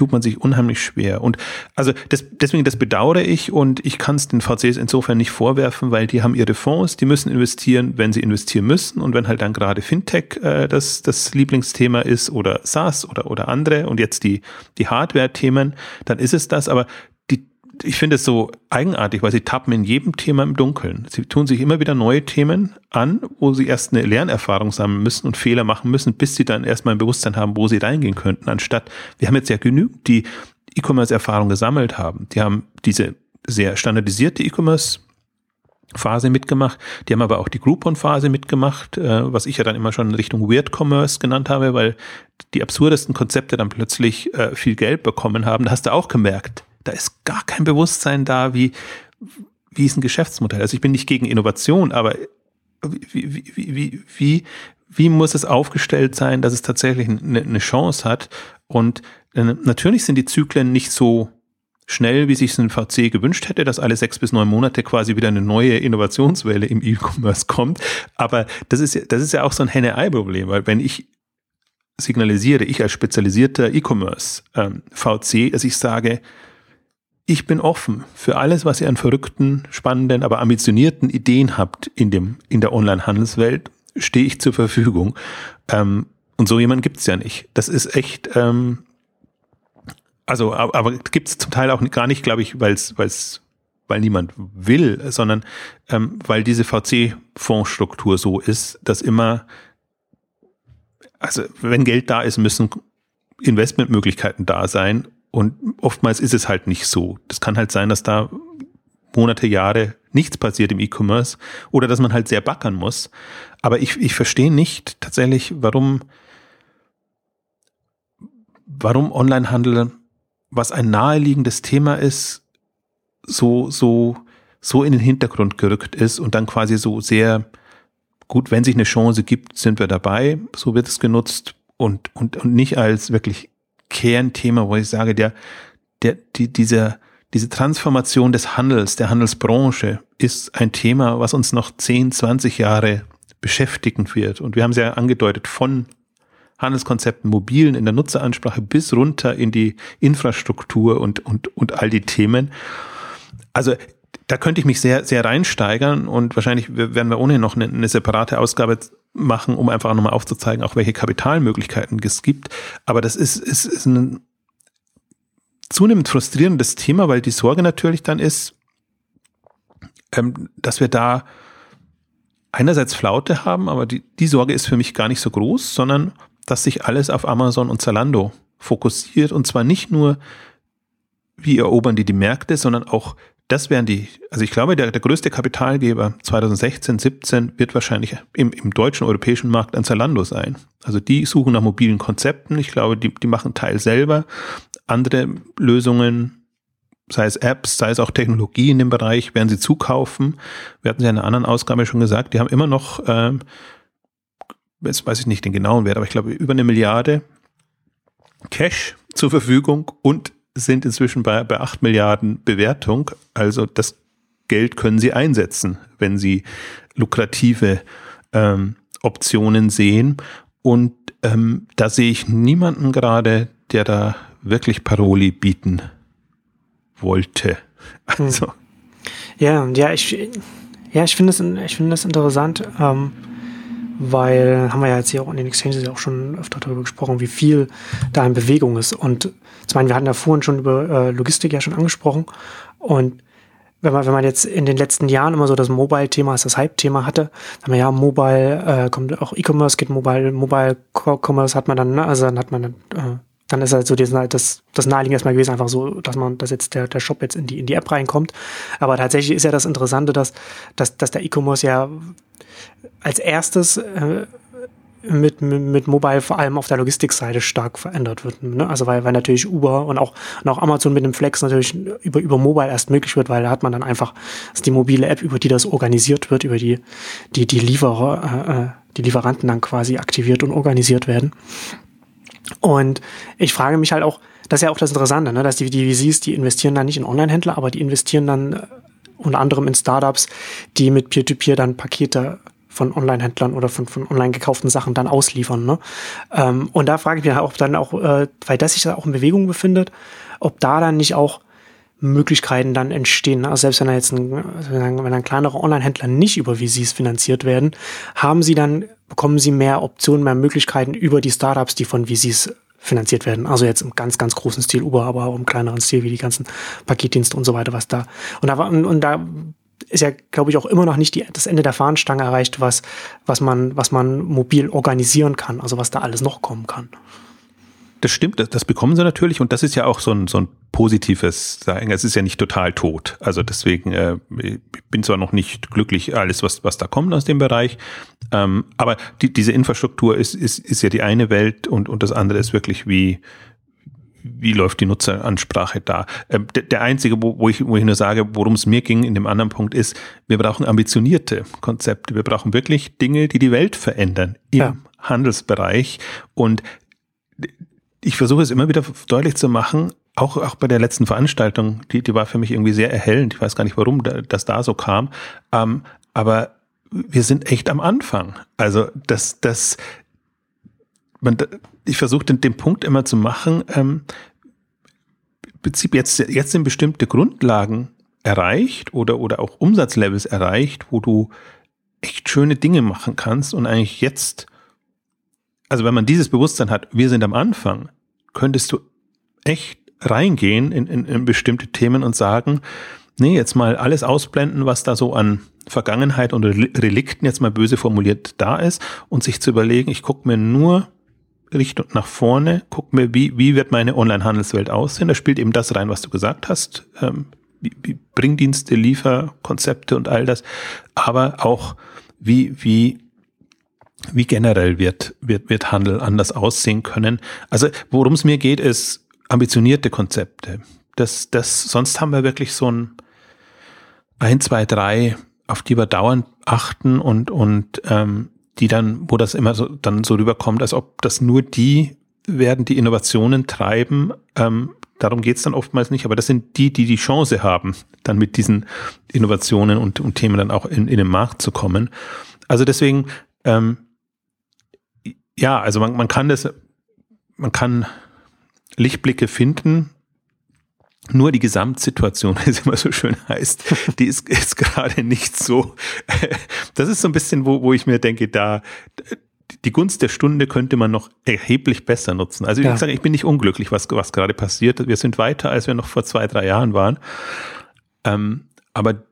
tut man sich unheimlich schwer. Und also das, deswegen, das bedauere ich und ich kann es den VCs insofern nicht vorwerfen, weil die haben ihre Fonds, die müssen investieren, wenn sie investieren müssen. Und wenn halt dann gerade Fintech äh, das, das Lieblingsthema ist oder SaaS oder, oder andere und jetzt die, die Hardware-Themen, dann ist es das. Aber ich finde es so eigenartig, weil sie tappen in jedem Thema im Dunkeln. Sie tun sich immer wieder neue Themen an, wo sie erst eine Lernerfahrung sammeln müssen und Fehler machen müssen, bis sie dann erstmal ein Bewusstsein haben, wo sie reingehen könnten, anstatt, wir haben jetzt ja genügend, die E-Commerce-Erfahrung gesammelt haben. Die haben diese sehr standardisierte E-Commerce Phase mitgemacht. Die haben aber auch die Groupon-Phase mitgemacht, äh, was ich ja dann immer schon in Richtung Weird Commerce genannt habe, weil die absurdesten Konzepte dann plötzlich äh, viel Geld bekommen haben. Da hast du auch gemerkt, da ist gar kein Bewusstsein da, wie, wie ist ein Geschäftsmodell. Also ich bin nicht gegen Innovation, aber wie, wie, wie, wie, wie muss es aufgestellt sein, dass es tatsächlich eine, eine Chance hat? Und äh, natürlich sind die Zyklen nicht so schnell, wie sich ein VC gewünscht hätte, dass alle sechs bis neun Monate quasi wieder eine neue Innovationswelle im E-Commerce kommt. Aber das ist, das ist ja auch so ein Henne-Ei-Problem, weil wenn ich signalisiere, ich als spezialisierter E-Commerce ähm, VC, dass ich sage, ich bin offen für alles, was ihr an verrückten, spannenden, aber ambitionierten Ideen habt in dem, in der Online-Handelswelt, stehe ich zur Verfügung. Ähm, und so jemand gibt's ja nicht. Das ist echt, ähm, also, aber, aber gibt's zum Teil auch gar nicht, glaube ich, weil's, weil's, weil niemand will, sondern ähm, weil diese VC-Fondsstruktur so ist, dass immer, also wenn Geld da ist, müssen Investmentmöglichkeiten da sein und oftmals ist es halt nicht so. Das kann halt sein, dass da Monate, Jahre nichts passiert im E-Commerce oder dass man halt sehr backern muss. Aber ich, ich verstehe nicht tatsächlich, warum, warum Onlinehandel, was ein naheliegendes Thema ist, so, so, so in den Hintergrund gerückt ist und dann quasi so sehr gut, wenn sich eine Chance gibt, sind wir dabei, so wird es genutzt und, und, und nicht als wirklich Kernthema, wo ich sage, der, der, die, dieser, diese Transformation des Handels, der Handelsbranche ist ein Thema, was uns noch 10, 20 Jahre beschäftigen wird. Und wir haben es ja angedeutet, von Handelskonzepten mobilen in der Nutzeransprache bis runter in die Infrastruktur und, und, und all die Themen. Also da könnte ich mich sehr, sehr reinsteigern und wahrscheinlich werden wir ohnehin noch eine, eine separate Ausgabe machen, um einfach nochmal aufzuzeigen, auch welche Kapitalmöglichkeiten es gibt. Aber das ist, ist, ist ein zunehmend frustrierendes Thema, weil die Sorge natürlich dann ist, ähm, dass wir da einerseits Flaute haben, aber die, die Sorge ist für mich gar nicht so groß, sondern dass sich alles auf Amazon und Zalando fokussiert und zwar nicht nur, wie erobern die die Märkte, sondern auch das wären die, also ich glaube, der, der größte Kapitalgeber 2016, 17 wird wahrscheinlich im, im deutschen, europäischen Markt ein Zalando sein. Also die suchen nach mobilen Konzepten. Ich glaube, die, die machen Teil selber. Andere Lösungen, sei es Apps, sei es auch Technologie in dem Bereich, werden sie zukaufen. Wir hatten ja in einer anderen Ausgabe schon gesagt, die haben immer noch, ähm, jetzt weiß ich nicht den genauen Wert, aber ich glaube, über eine Milliarde Cash zur Verfügung und sind inzwischen bei, bei 8 Milliarden Bewertung. Also das Geld können sie einsetzen, wenn sie lukrative ähm, Optionen sehen. Und ähm, da sehe ich niemanden gerade, der da wirklich Paroli bieten wollte. Hm. Also. Ja, ja, ich, ja, ich finde es, ich finde es interessant. Ähm weil haben wir ja jetzt hier auch in den Exchanges auch schon öfter darüber gesprochen, wie viel da in Bewegung ist. Und ich meine, wir hatten ja vorhin schon über äh, Logistik ja schon angesprochen. Und wenn man, wenn man jetzt in den letzten Jahren immer so das Mobile-Thema als das Hype-Thema hatte, dann ja Mobile, äh, kommt auch E-Commerce, geht Mobile, Mobile Commerce hat man dann, ne? also dann hat man dann, äh, dann ist halt so das, das, das naheliegend erstmal gewesen, einfach so, dass man, dass jetzt der, der Shop jetzt in die, in die App reinkommt. Aber tatsächlich ist ja das Interessante, dass, dass, dass der E-Commerce ja als erstes äh, mit, mit, Mobile vor allem auf der Logistikseite stark verändert wird. Ne? Also weil, weil natürlich Uber und auch, und auch Amazon mit dem Flex natürlich über, über Mobile erst möglich wird, weil da hat man dann einfach die mobile App, über die das organisiert wird, über die die, die Lieferer, äh, äh die Lieferanten dann quasi aktiviert und organisiert werden. Und ich frage mich halt auch, das ist ja auch das Interessante, ne? dass die, die VCs, die investieren dann nicht in Online-Händler, aber die investieren dann äh, unter anderem in Startups, die mit Peer-to-Peer -Peer dann Pakete von Online-Händlern oder von, von online gekauften Sachen dann ausliefern. Ne? Ähm, und da frage ich mich halt auch dann auch, äh, weil das sich da auch in Bewegung befindet, ob da dann nicht auch Möglichkeiten dann entstehen. Also selbst wenn da jetzt ein, wenn ein kleinerer Online-Händler nicht über VCs finanziert werden, haben sie dann, bekommen sie mehr Optionen, mehr Möglichkeiten über die Startups, die von VCs finanziert werden. Also jetzt im ganz, ganz großen Stil Uber, aber auch im kleineren Stil wie die ganzen Paketdienste und so weiter, was da. Und da, und da ist ja, glaube ich, auch immer noch nicht die, das Ende der Fahnenstange erreicht, was, was, man, was man mobil organisieren kann, also was da alles noch kommen kann. Das stimmt, das, das bekommen sie natürlich und das ist ja auch so ein, so ein positives Sagen. Es ist ja nicht total tot. Also deswegen äh, ich bin zwar noch nicht glücklich, alles, was, was da kommt aus dem Bereich, ähm, aber die, diese Infrastruktur ist, ist, ist ja die eine Welt und, und das andere ist wirklich wie, wie läuft die Nutzeransprache da? Ähm, der einzige, wo, wo, ich, wo ich nur sage, worum es mir ging in dem anderen Punkt ist, wir brauchen ambitionierte Konzepte. Wir brauchen wirklich Dinge, die die Welt verändern im ja. Handelsbereich. Und ich versuche es immer wieder deutlich zu machen, auch, auch bei der letzten Veranstaltung, die, die war für mich irgendwie sehr erhellend. Ich weiß gar nicht, warum das da so kam. Ähm, aber wir sind echt am Anfang. Also das, das, man, ich versuche den, den Punkt immer zu machen, ähm, Prinzip jetzt, jetzt sind bestimmte Grundlagen erreicht oder, oder auch Umsatzlevels erreicht, wo du echt schöne Dinge machen kannst und eigentlich jetzt, also wenn man dieses Bewusstsein hat, wir sind am Anfang, könntest du echt reingehen in, in, in bestimmte Themen und sagen, nee, jetzt mal alles ausblenden, was da so an Vergangenheit und Relikten jetzt mal böse formuliert da ist und sich zu überlegen, ich gucke mir nur Richtung nach vorne, guck mir, wie, wie wird meine Online-Handelswelt aussehen. Da spielt eben das rein, was du gesagt hast. Ähm, wie, wie Bringdienste, Lieferkonzepte und all das. Aber auch, wie, wie, wie generell wird, wird, wird Handel anders aussehen können. Also, worum es mir geht, ist ambitionierte Konzepte. Das, das, sonst haben wir wirklich so ein, ein, zwei, drei, auf die wir dauernd achten und, und ähm, die dann, wo das immer so dann so rüberkommt, als ob das nur die werden, die Innovationen treiben. Ähm, darum geht's dann oftmals nicht, aber das sind die, die die Chance haben, dann mit diesen Innovationen und, und Themen dann auch in, in den Markt zu kommen. Also deswegen, ähm, ja, also man, man kann das, man kann Lichtblicke finden, nur die Gesamtsituation, wie es immer so schön heißt, die ist, ist gerade nicht so. Das ist so ein bisschen, wo, wo ich mir denke, da die Gunst der Stunde könnte man noch erheblich besser nutzen. Also ja. ich sage, ich bin nicht unglücklich, was, was gerade passiert. Wir sind weiter, als wir noch vor zwei, drei Jahren waren. Ähm, aber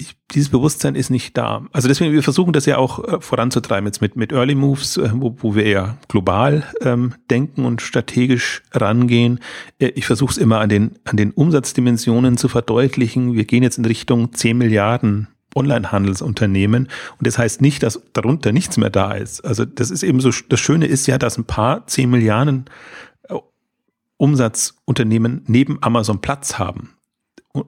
ich, dieses Bewusstsein ist nicht da. Also deswegen, wir versuchen das ja auch äh, voranzutreiben jetzt mit, mit Early Moves, äh, wo, wo wir eher global ähm, denken und strategisch rangehen. Äh, ich versuche es immer an den, an den Umsatzdimensionen zu verdeutlichen. Wir gehen jetzt in Richtung 10 Milliarden Online-Handelsunternehmen. Und das heißt nicht, dass darunter nichts mehr da ist. Also das ist eben so, das Schöne ist ja, dass ein paar 10 Milliarden äh, Umsatzunternehmen neben Amazon Platz haben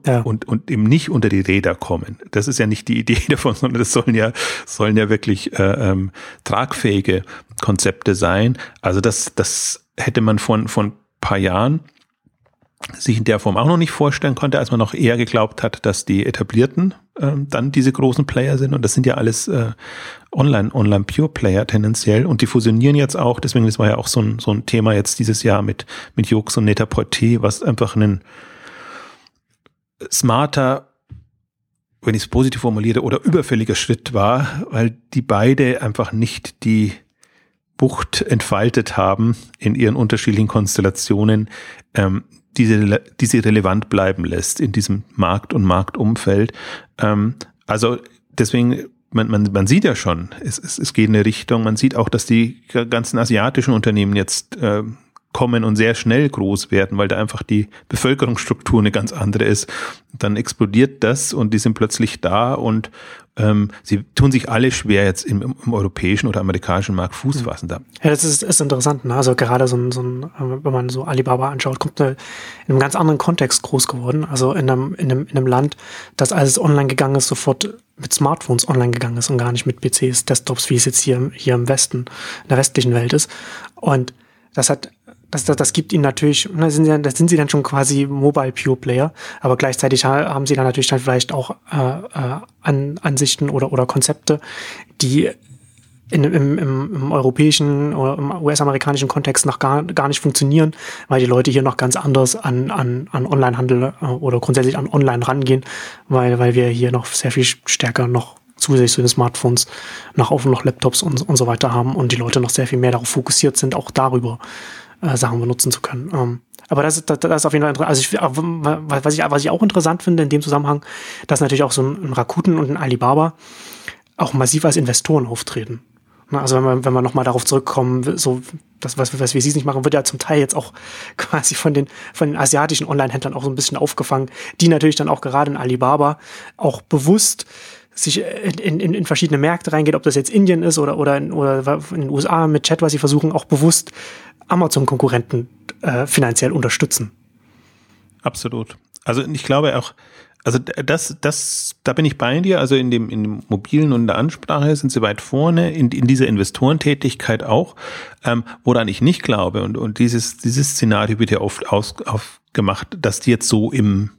ja. und, und eben nicht unter die Räder kommen. Das ist ja nicht die Idee davon, sondern das sollen ja, sollen ja wirklich äh, ähm, tragfähige Konzepte sein. Also das, das hätte man von, von paar Jahren sich in der Form auch noch nicht vorstellen konnte, als man noch eher geglaubt hat, dass die etablierten äh, dann diese großen Player sind. Und das sind ja alles äh, Online, Online Pure Player tendenziell. Und die fusionieren jetzt auch. Deswegen, das war ja auch so ein, so ein Thema jetzt dieses Jahr mit, mit Jux und Netaporté, was einfach einen smarter, wenn ich es positiv formuliere, oder überfälliger Schritt war, weil die beide einfach nicht die Bucht entfaltet haben in ihren unterschiedlichen Konstellationen, ähm, diese, diese relevant bleiben lässt in diesem Markt- und Marktumfeld. Ähm, also deswegen, man, man, man sieht ja schon, es, es, es geht in eine Richtung, man sieht auch, dass die ganzen asiatischen Unternehmen jetzt äh, kommen und sehr schnell groß werden, weil da einfach die Bevölkerungsstruktur eine ganz andere ist. Dann explodiert das und die sind plötzlich da und ähm, sie tun sich alle schwer, jetzt im, im europäischen oder amerikanischen Markt Fuß hm. fassen da. Ja, das ist, ist interessant. Ne? Also gerade so ein, so ein, wenn man so Alibaba anschaut, kommt eine, in einem ganz anderen Kontext groß geworden. Also in einem, in einem, in einem Land, das als es online gegangen ist, sofort mit Smartphones online gegangen ist und gar nicht mit PCs, Desktops, wie es jetzt hier, hier im Westen, in der westlichen Welt ist. Und das hat das, das, das gibt ihnen natürlich, da sind, sie, das sind sie dann schon quasi Mobile Pure Player, aber gleichzeitig haben sie dann natürlich dann vielleicht auch äh, äh, An, Ansichten oder, oder Konzepte, die in, im, im, im europäischen oder im US-amerikanischen Kontext noch gar, gar nicht funktionieren, weil die Leute hier noch ganz anders an, an, an Onlinehandel äh, oder grundsätzlich an Online rangehen, weil, weil wir hier noch sehr viel stärker noch zusätzlich zu den Smartphones noch auf noch Laptops und, und so weiter haben und die Leute noch sehr viel mehr darauf fokussiert sind, auch darüber äh, Sachen benutzen zu können. Ähm, aber das, das, das ist auf jeden Fall interessant. Also ich, was, ich, was ich auch interessant finde in dem Zusammenhang, dass natürlich auch so ein, Rakuten und ein Alibaba auch massiv als Investoren auftreten. Ne, also wenn wir, wenn wir nochmal darauf zurückkommen, so das, was, was wir sie nicht machen, wird ja zum Teil jetzt auch quasi von den, von den asiatischen Online-Händlern auch so ein bisschen aufgefangen, die natürlich dann auch gerade in Alibaba auch bewusst sich in, in, in verschiedene Märkte reingeht, ob das jetzt Indien ist oder, oder, in, oder in den USA mit Chat, was sie versuchen, auch bewusst Amazon-Konkurrenten äh, finanziell unterstützen. Absolut. Also ich glaube auch, Also das, das, da bin ich bei dir. Also in dem, in dem mobilen und der Ansprache sind sie weit vorne, in, in dieser Investorentätigkeit auch, ähm, woran ich nicht glaube. Und, und dieses, dieses Szenario wird ja oft aus, aufgemacht, dass die jetzt so im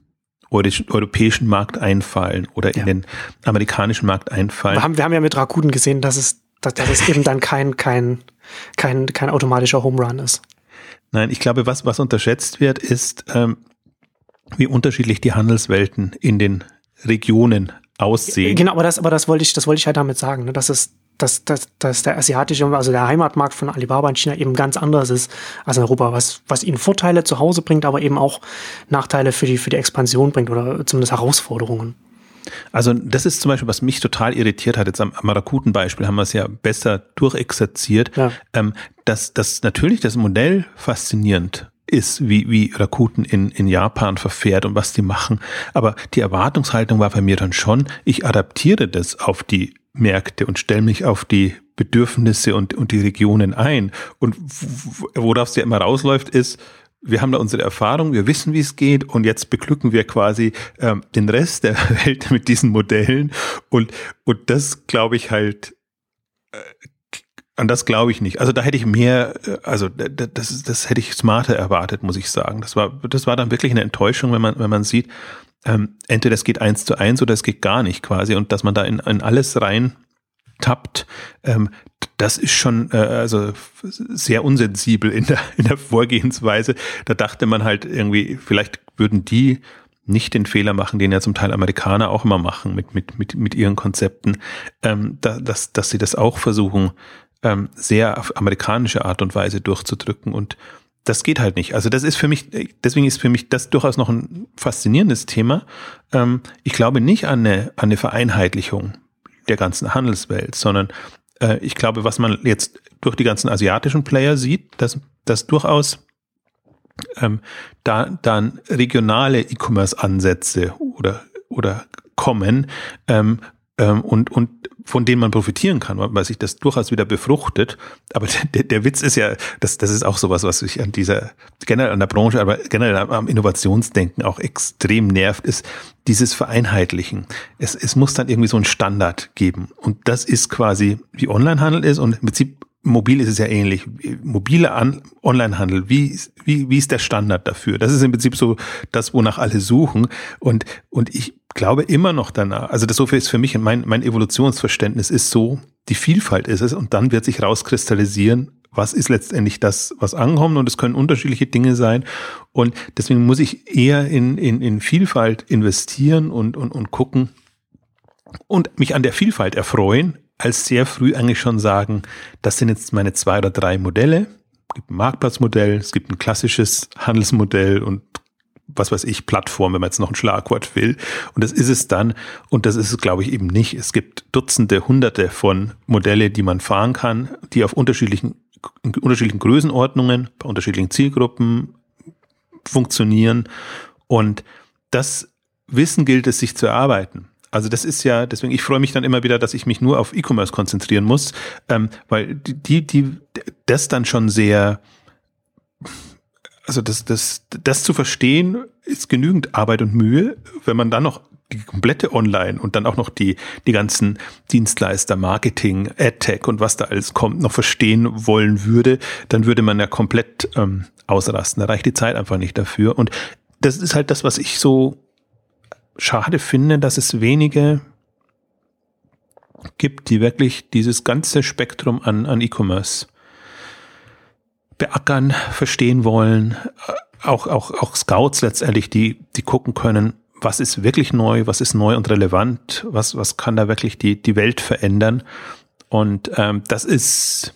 europäischen Markt einfallen oder in ja. den amerikanischen Markt einfallen. Wir haben, wir haben ja mit Rakuten gesehen, dass es, dass, dass es eben dann kein, kein, kein, kein automatischer Home Run ist. Nein, ich glaube, was, was unterschätzt wird, ist, ähm, wie unterschiedlich die Handelswelten in den Regionen aussehen. Genau, aber das, aber das wollte ich, das wollte ich halt damit sagen, ne? dass es, dass, dass, dass der asiatische, also der Heimatmarkt von Alibaba in China eben ganz anders ist als in Europa, was, was ihnen Vorteile zu Hause bringt, aber eben auch Nachteile für die, für die Expansion bringt oder zumindest Herausforderungen. Also das ist zum Beispiel, was mich total irritiert hat. Jetzt am, am Rakuten-Beispiel haben wir es ja besser durchexerziert, ja. ähm, dass, dass natürlich das Modell faszinierend ist, wie, wie Rakuten in, in Japan verfährt und was die machen. Aber die Erwartungshaltung war bei mir dann schon, ich adaptiere das auf die Märkte und stelle mich auf die Bedürfnisse und, und die Regionen ein. Und worauf es ja immer rausläuft, ist, wir haben da unsere Erfahrung, wir wissen, wie es geht und jetzt beglücken wir quasi ähm, den Rest der Welt mit diesen Modellen und, und das glaube ich halt äh, an das glaube ich nicht. Also da hätte ich mehr, äh, also das, das hätte ich smarter erwartet, muss ich sagen. Das war, das war dann wirklich eine Enttäuschung, wenn man, wenn man sieht, ähm, entweder es geht eins zu eins oder es geht gar nicht quasi und dass man da in, in alles rein tappt, ähm, das ist schon äh, also sehr unsensibel in der, in der Vorgehensweise. Da dachte man halt irgendwie, vielleicht würden die nicht den Fehler machen, den ja zum Teil Amerikaner auch immer machen mit, mit, mit, mit ihren Konzepten, ähm, da, dass, dass sie das auch versuchen, ähm, sehr auf amerikanische Art und Weise durchzudrücken und das geht halt nicht. Also das ist für mich, deswegen ist für mich das durchaus noch ein faszinierendes Thema. Ähm, ich glaube nicht an eine, an eine Vereinheitlichung der ganzen Handelswelt, sondern äh, ich glaube, was man jetzt durch die ganzen asiatischen Player sieht, dass, dass durchaus ähm, da dann regionale E-Commerce-Ansätze oder, oder kommen ähm, ähm, und, und von denen man profitieren kann, weil sich das durchaus wieder befruchtet. Aber der, der Witz ist ja, das, das ist auch sowas, was sich an dieser, generell an der Branche, aber generell am Innovationsdenken auch extrem nervt, ist dieses Vereinheitlichen. Es, es muss dann irgendwie so einen Standard geben. Und das ist quasi, wie Onlinehandel ist und im Prinzip mobil ist es ja ähnlich. Mobile An Onlinehandel, wie, wie, wie ist der Standard dafür? Das ist im Prinzip so das, wonach alle suchen. Und, und ich glaube immer noch danach, also das so viel ist für mich, mein, mein Evolutionsverständnis ist so, die Vielfalt ist es und dann wird sich rauskristallisieren, was ist letztendlich das, was ankommt und es können unterschiedliche Dinge sein und deswegen muss ich eher in, in, in Vielfalt investieren und, und, und gucken und mich an der Vielfalt erfreuen, als sehr früh eigentlich schon sagen, das sind jetzt meine zwei oder drei Modelle. Es gibt ein Marktplatzmodell, es gibt ein klassisches Handelsmodell und was weiß ich, Plattform, wenn man jetzt noch ein Schlagwort will. Und das ist es dann. Und das ist es, glaube ich, eben nicht. Es gibt Dutzende, Hunderte von Modelle, die man fahren kann, die auf unterschiedlichen, unterschiedlichen Größenordnungen, bei unterschiedlichen Zielgruppen funktionieren. Und das Wissen gilt es, sich zu erarbeiten. Also das ist ja, deswegen, ich freue mich dann immer wieder, dass ich mich nur auf E-Commerce konzentrieren muss, ähm, weil die, die, das dann schon sehr also das, das, das zu verstehen, ist genügend Arbeit und Mühe. Wenn man dann noch die komplette Online und dann auch noch die, die ganzen Dienstleister, Marketing, AdTech und was da alles kommt, noch verstehen wollen würde, dann würde man ja komplett ähm, ausrasten. Da reicht die Zeit einfach nicht dafür. Und das ist halt das, was ich so schade finde, dass es wenige gibt, die wirklich dieses ganze Spektrum an, an E-Commerce beackern, verstehen wollen. Auch, auch, auch Scouts letztendlich, die, die gucken können, was ist wirklich neu, was ist neu und relevant, was, was kann da wirklich die, die Welt verändern. Und ähm, das ist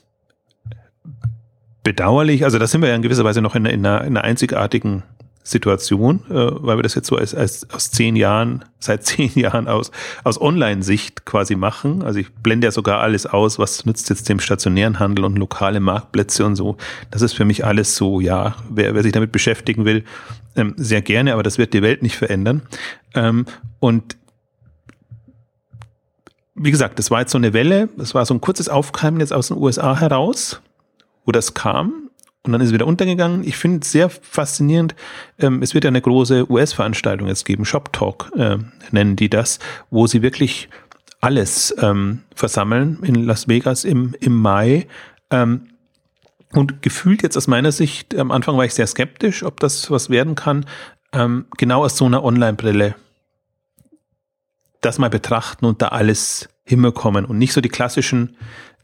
bedauerlich. Also da sind wir ja in gewisser Weise noch in, in, einer, in einer einzigartigen Situation, äh, weil wir das jetzt so als, als aus zehn Jahren, seit zehn Jahren aus, aus Online-Sicht quasi machen. Also ich blende ja sogar alles aus, was nützt jetzt dem stationären Handel und lokale Marktplätze und so. Das ist für mich alles so, ja, wer, wer sich damit beschäftigen will, ähm, sehr gerne, aber das wird die Welt nicht verändern. Ähm, und wie gesagt, das war jetzt so eine Welle, das war so ein kurzes Aufkeimen jetzt aus den USA heraus, wo das kam und dann ist es wieder untergegangen. Ich finde es sehr faszinierend. Ähm, es wird ja eine große US-Veranstaltung jetzt geben, Shop Talk äh, nennen die das, wo sie wirklich alles ähm, versammeln in Las Vegas im, im Mai. Ähm, und gefühlt jetzt aus meiner Sicht, am Anfang war ich sehr skeptisch, ob das was werden kann, ähm, genau aus so einer Online-Brille das mal betrachten und da alles hinbekommen und nicht so die klassischen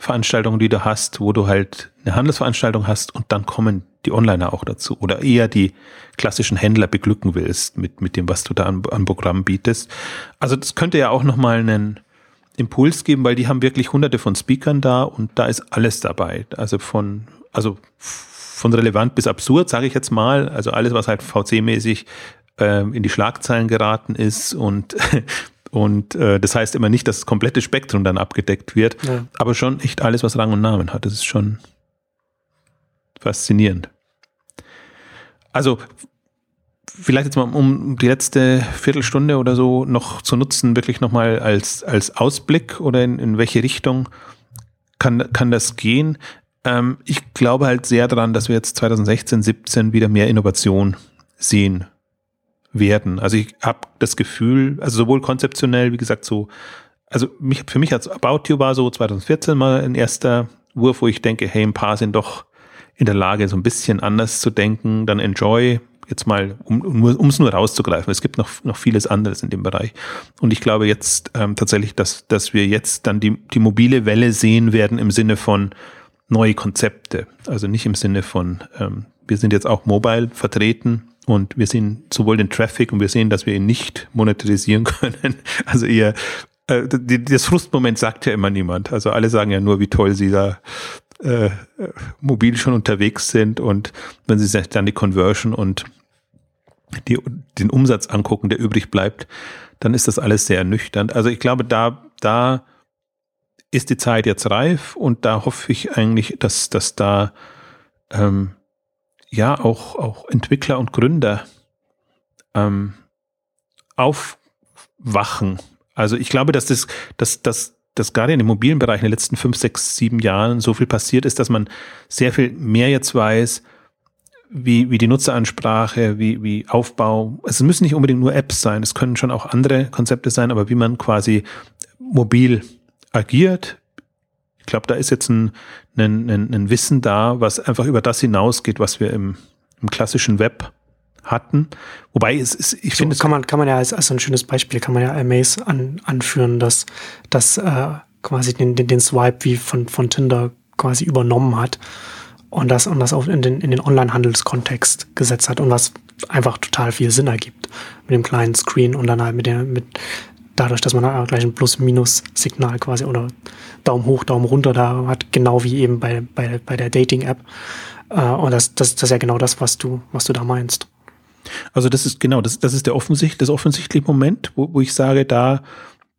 Veranstaltungen, die du hast, wo du halt eine Handelsveranstaltung hast und dann kommen die Onliner auch dazu oder eher die klassischen Händler beglücken willst mit, mit dem, was du da an, an Programm bietest. Also das könnte ja auch nochmal einen Impuls geben, weil die haben wirklich hunderte von Speakern da und da ist alles dabei. Also von, also von relevant bis absurd, sage ich jetzt mal. Also alles, was halt VC-mäßig äh, in die Schlagzeilen geraten ist und Und äh, das heißt immer nicht, dass das komplette Spektrum dann abgedeckt wird, ja. aber schon echt alles, was Rang und Namen hat. Das ist schon faszinierend. Also vielleicht jetzt mal um die letzte Viertelstunde oder so noch zu nutzen, wirklich nochmal als, als Ausblick oder in, in welche Richtung kann, kann das gehen. Ähm, ich glaube halt sehr daran, dass wir jetzt 2016, 17 wieder mehr Innovation sehen werden. Also ich habe das Gefühl, also sowohl konzeptionell, wie gesagt, so, also mich, für mich als About You war so 2014 mal ein erster Wurf, wo ich denke, hey, ein paar sind doch in der Lage, so ein bisschen anders zu denken. Dann Enjoy, jetzt mal, um es um, nur rauszugreifen. Es gibt noch, noch vieles anderes in dem Bereich. Und ich glaube jetzt ähm, tatsächlich, dass, dass wir jetzt dann die, die mobile Welle sehen werden im Sinne von neue Konzepte. Also nicht im Sinne von, ähm, wir sind jetzt auch mobile vertreten, und wir sehen sowohl den Traffic und wir sehen, dass wir ihn nicht monetarisieren können. Also eher, äh, das Frustmoment sagt ja immer niemand. Also alle sagen ja nur, wie toll sie da äh, mobil schon unterwegs sind und wenn sie sich dann die Conversion und die, den Umsatz angucken, der übrig bleibt, dann ist das alles sehr ernüchternd. Also ich glaube, da, da ist die Zeit jetzt reif und da hoffe ich eigentlich, dass, dass da ähm, ja auch, auch Entwickler und Gründer ähm, aufwachen. Also ich glaube, dass das, dass, dass, dass gerade in dem mobilen Bereich in den letzten fünf, sechs, sieben Jahren so viel passiert ist, dass man sehr viel mehr jetzt weiß, wie, wie die Nutzeransprache, wie, wie Aufbau. Es müssen nicht unbedingt nur Apps sein, es können schon auch andere Konzepte sein, aber wie man quasi mobil agiert, ich glaube, da ist jetzt ein, ein, ein, ein, Wissen da, was einfach über das hinausgeht, was wir im, im klassischen Web hatten. Wobei es ist, ich so, finde. Kann man, kann man ja als, als ein schönes Beispiel, kann man ja Amaze an, anführen, dass, dass äh, quasi den, den, den Swipe wie von, von Tinder quasi übernommen hat und das, und das auch in den, in den Online-Handelskontext gesetzt hat und was einfach total viel Sinn ergibt mit dem kleinen Screen und dann halt mit der, mit dadurch, dass man da gleich ein Plus-Minus-Signal quasi oder Daumen hoch, Daumen runter da hat, genau wie eben bei, bei, bei der Dating-App. Äh, und das, das, das ist ja genau das, was du, was du da meinst. Also das ist genau, das, das ist der offensichtlich, das offensichtliche Moment, wo, wo ich sage, da,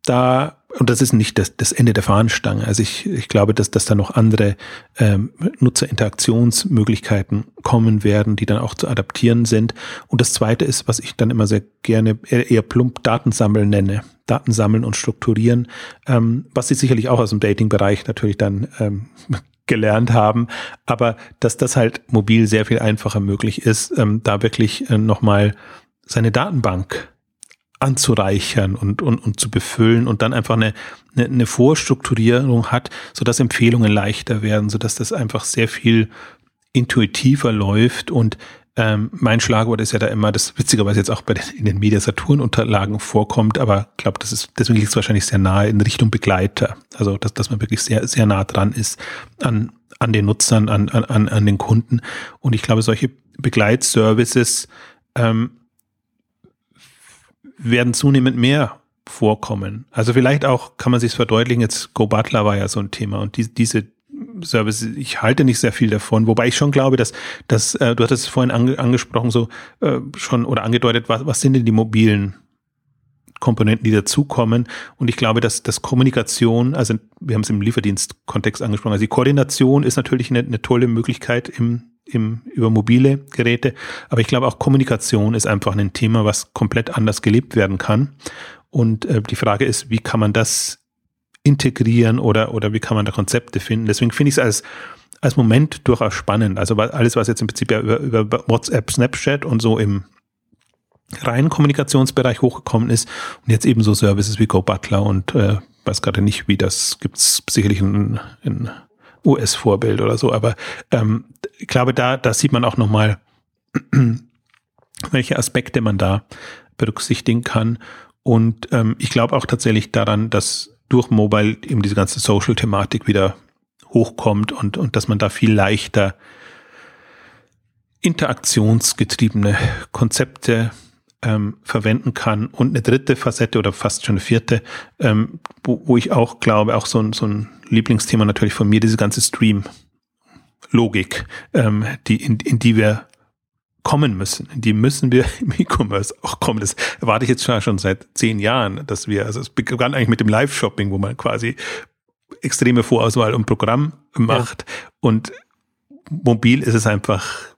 da und das ist nicht das, das Ende der Fahnenstange. Also ich, ich glaube, dass, dass da noch andere ähm, Nutzerinteraktionsmöglichkeiten kommen werden, die dann auch zu adaptieren sind. Und das Zweite ist, was ich dann immer sehr gerne eher, eher plump Datensammeln nenne. Daten sammeln und strukturieren, ähm, was sie sicherlich auch aus dem Dating-Bereich natürlich dann ähm, gelernt haben, aber dass das halt mobil sehr viel einfacher möglich ist, ähm, da wirklich äh, nochmal seine Datenbank anzureichern und, und, und zu befüllen und dann einfach eine, eine, eine Vorstrukturierung hat, sodass Empfehlungen leichter werden, sodass das einfach sehr viel intuitiver läuft und ähm, mein Schlagwort ist ja da immer, das witzigerweise jetzt auch bei den, in den Mediasaturn-Unterlagen vorkommt, aber ich glaube, das ist, deswegen liegt es wahrscheinlich sehr nahe in Richtung Begleiter. Also, dass, dass man wirklich sehr, sehr nah dran ist an, an den Nutzern, an, an, an den Kunden. Und ich glaube, solche Begleitservices ähm, werden zunehmend mehr vorkommen. Also vielleicht auch kann man sich verdeutlichen, jetzt Go Butler war ja so ein Thema und die, diese Service, ich halte nicht sehr viel davon, wobei ich schon glaube, dass, dass äh, du hattest es vorhin ange, angesprochen, so äh, schon oder angedeutet, was, was sind denn die mobilen Komponenten, die dazukommen. Und ich glaube, dass, dass Kommunikation, also wir haben es im Lieferdienst-Kontext angesprochen, also die Koordination ist natürlich eine, eine tolle Möglichkeit im, im, über mobile Geräte. Aber ich glaube auch Kommunikation ist einfach ein Thema, was komplett anders gelebt werden kann. Und äh, die Frage ist, wie kann man das integrieren oder, oder wie kann man da Konzepte finden? Deswegen finde ich es als, als Moment durchaus spannend. Also alles, was jetzt im Prinzip ja über, über WhatsApp, Snapchat und so im reinen Kommunikationsbereich hochgekommen ist und jetzt eben so Services wie GoButler und äh, weiß gerade nicht, wie das gibt's sicherlich ein, ein US-Vorbild oder so, aber ähm, ich glaube, da, da sieht man auch nochmal, welche Aspekte man da berücksichtigen kann. Und ähm, ich glaube auch tatsächlich daran, dass durch Mobile eben diese ganze Social-Thematik wieder hochkommt und, und dass man da viel leichter interaktionsgetriebene Konzepte ähm, verwenden kann. Und eine dritte Facette oder fast schon eine vierte, ähm, wo, wo ich auch glaube, auch so ein, so ein Lieblingsthema natürlich von mir, diese ganze Stream-Logik, ähm, die, in, in die wir kommen müssen. In die müssen wir im E-Commerce auch kommen. Das erwarte ich jetzt schon seit zehn Jahren, dass wir, also es begann eigentlich mit dem Live-Shopping, wo man quasi extreme Vorauswahl und Programm macht. Ja. Und mobil ist es einfach.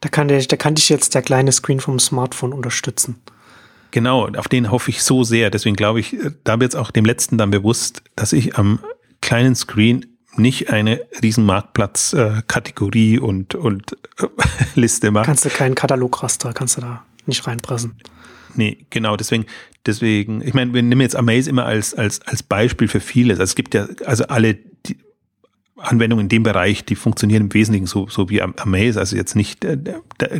Da kann, der, da kann dich jetzt der kleine Screen vom Smartphone unterstützen. Genau, auf den hoffe ich so sehr. Deswegen glaube ich, da wird es auch dem letzten dann bewusst, dass ich am kleinen Screen nicht eine riesen Marktplatz-Kategorie äh, und, und äh, Liste mache. Kannst du keinen Katalograster, kannst du da nicht reinpressen. Nee, genau, deswegen, deswegen, ich meine, wir nehmen jetzt Amaze immer als, als, als Beispiel für vieles. Also es gibt ja, also alle Anwendungen in dem Bereich, die funktionieren im Wesentlichen so, so wie Amaze, also jetzt nicht äh,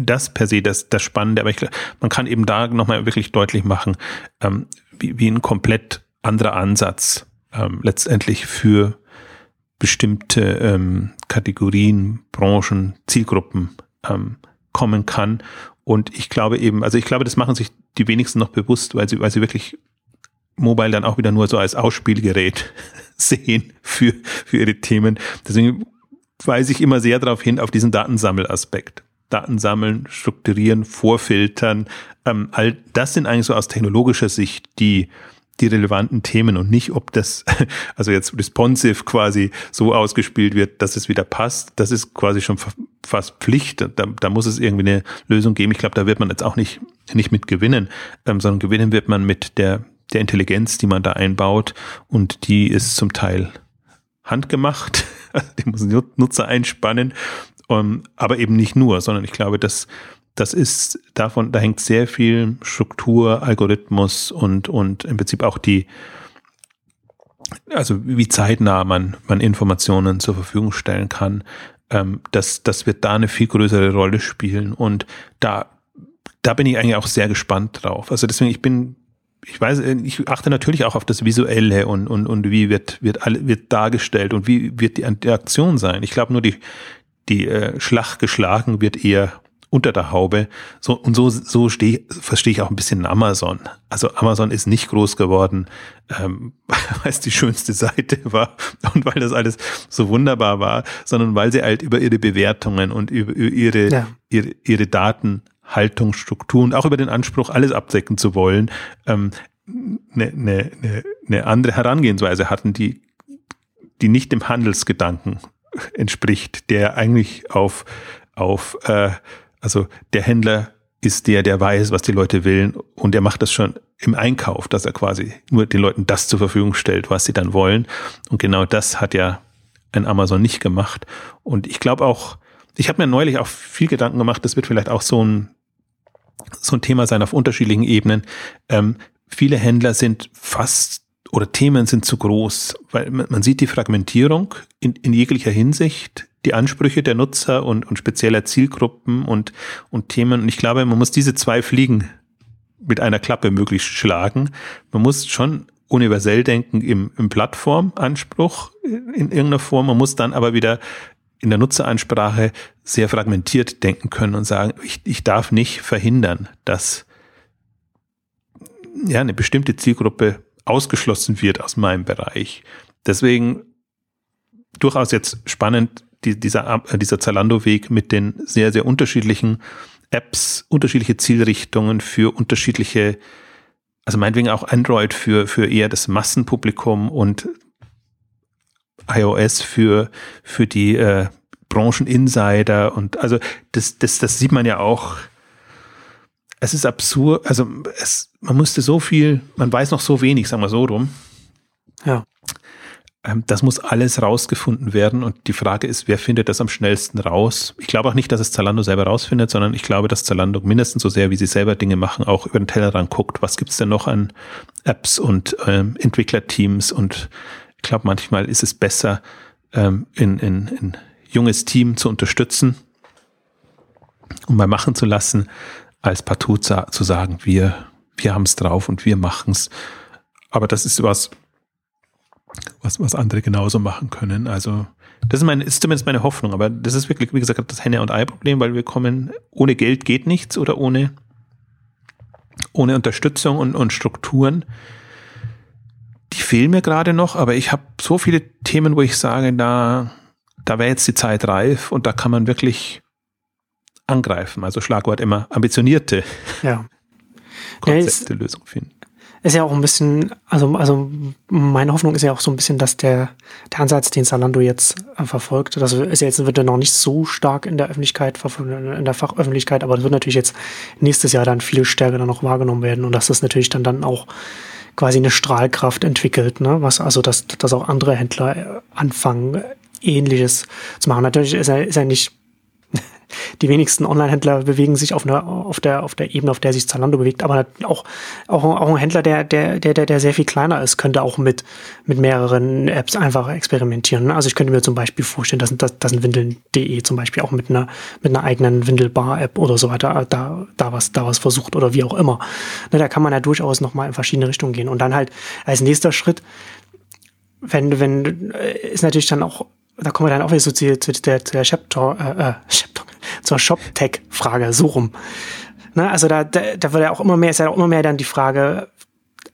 das per se das, das Spannende, aber ich, man kann eben da nochmal wirklich deutlich machen, ähm, wie, wie ein komplett anderer Ansatz ähm, letztendlich für bestimmte ähm, Kategorien, Branchen, Zielgruppen ähm, kommen kann. Und ich glaube eben, also ich glaube, das machen sich die wenigsten noch bewusst, weil sie, weil sie wirklich Mobile dann auch wieder nur so als Ausspielgerät sehen für, für ihre Themen. Deswegen weise ich immer sehr darauf hin, auf diesen Datensammelaspekt. Daten sammeln, strukturieren, vorfiltern. Ähm, all das sind eigentlich so aus technologischer Sicht die die relevanten Themen und nicht, ob das, also jetzt responsive quasi so ausgespielt wird, dass es wieder passt. Das ist quasi schon fast Pflicht. Da, da muss es irgendwie eine Lösung geben. Ich glaube, da wird man jetzt auch nicht, nicht mit gewinnen, ähm, sondern gewinnen wird man mit der, der Intelligenz, die man da einbaut und die ist zum Teil handgemacht. die muss Nutzer einspannen, um, ähm, aber eben nicht nur, sondern ich glaube, dass das ist davon, da hängt sehr viel Struktur, Algorithmus und, und im Prinzip auch die, also wie zeitnah man, man Informationen zur Verfügung stellen kann. Ähm, das, das wird da eine viel größere Rolle spielen und da, da bin ich eigentlich auch sehr gespannt drauf. Also deswegen, ich bin, ich weiß, ich achte natürlich auch auf das Visuelle und, und, und wie wird, wird, wird dargestellt und wie wird die Interaktion sein. Ich glaube nur, die, die äh, Schlacht geschlagen wird eher unter der Haube. So, und so, so steh, verstehe ich auch ein bisschen Amazon. Also Amazon ist nicht groß geworden, ähm, weil es die schönste Seite war und weil das alles so wunderbar war, sondern weil sie halt über ihre Bewertungen und über, ihre, ja. ihre, ihre Datenhaltungsstruktur und auch über den Anspruch, alles abdecken zu wollen, ähm, eine, eine, eine, eine andere Herangehensweise hatten, die, die nicht dem Handelsgedanken entspricht, der eigentlich auf, auf äh, also der Händler ist der, der weiß, was die Leute willen und der macht das schon im Einkauf, dass er quasi nur den Leuten das zur Verfügung stellt, was sie dann wollen. Und genau das hat ja ein Amazon nicht gemacht. Und ich glaube auch, ich habe mir neulich auch viel Gedanken gemacht, das wird vielleicht auch so ein, so ein Thema sein auf unterschiedlichen Ebenen. Ähm, viele Händler sind fast oder Themen sind zu groß, weil man sieht die Fragmentierung in, in jeglicher Hinsicht die Ansprüche der Nutzer und, und spezieller Zielgruppen und, und Themen. Und ich glaube, man muss diese zwei Fliegen mit einer Klappe möglichst schlagen. Man muss schon universell denken im, im Plattformanspruch in irgendeiner Form. Man muss dann aber wieder in der Nutzeransprache sehr fragmentiert denken können und sagen, ich, ich darf nicht verhindern, dass ja, eine bestimmte Zielgruppe ausgeschlossen wird aus meinem Bereich. Deswegen durchaus jetzt spannend, die, dieser, dieser Zalando-Weg mit den sehr, sehr unterschiedlichen Apps, unterschiedliche Zielrichtungen für unterschiedliche, also meinetwegen auch Android für, für eher das Massenpublikum und iOS für, für die äh, Brancheninsider und also das, das, das sieht man ja auch. Es ist absurd, also es, man musste so viel, man weiß noch so wenig, sagen wir so rum. Ja. Ähm, das muss alles rausgefunden werden und die Frage ist, wer findet das am schnellsten raus? Ich glaube auch nicht, dass es Zalando selber rausfindet, sondern ich glaube, dass Zalando mindestens so sehr, wie sie selber Dinge machen, auch über den Tellerrand guckt. Was gibt's denn noch an Apps und ähm, Entwicklerteams? Und ich glaube, manchmal ist es besser, ähm, in, in, junges Team zu unterstützen und mal machen zu lassen, als partout zu sagen, wir, wir haben es drauf und wir machen's. Aber das ist was, was, was andere genauso machen können. Also das ist, meine, ist zumindest meine Hoffnung, aber das ist wirklich, wie gesagt, das Henne- und Ei-Problem, weil wir kommen, ohne Geld geht nichts oder ohne, ohne Unterstützung und, und Strukturen. Die fehlen mir gerade noch, aber ich habe so viele Themen, wo ich sage, da, da wäre jetzt die Zeit reif und da kann man wirklich angreifen. Also Schlagwort immer ambitionierte ja. Konzepte, ja, Lösungen finden ist ja auch ein bisschen, also, also meine Hoffnung ist ja auch so ein bisschen, dass der, der Ansatz, den Zalando jetzt äh, verfolgt, das ist ja jetzt wird er noch nicht so stark in der Öffentlichkeit, in der Fachöffentlichkeit, aber das wird natürlich jetzt nächstes Jahr dann viel stärker dann noch wahrgenommen werden und dass das natürlich dann dann auch quasi eine Strahlkraft entwickelt, ne? Was also, dass, dass auch andere Händler äh, anfangen, ähnliches zu machen. Natürlich ist er, ist er nicht die wenigsten Online-Händler bewegen sich auf, einer, auf, der, auf der Ebene, auf der sich Zalando bewegt, aber auch, auch, auch ein Händler, der, der, der, der sehr viel kleiner ist, könnte auch mit, mit mehreren Apps einfach experimentieren. Also ich könnte mir zum Beispiel vorstellen, dass, dass, dass ein Windeln.de zum Beispiel auch mit einer, mit einer eigenen Windelbar-App oder so weiter da, da, was, da was versucht oder wie auch immer. Ne, da kann man ja durchaus nochmal in verschiedene Richtungen gehen. Und dann halt als nächster Schritt, wenn, wenn, äh, ist natürlich dann auch da kommen wir dann auch wieder so zu, zu der, der Chapter, äh, äh, Chapter, zur Shop-Tech-Frage, so rum. Na, also da, da, da wird ja auch immer mehr, ist ja auch immer mehr dann die Frage,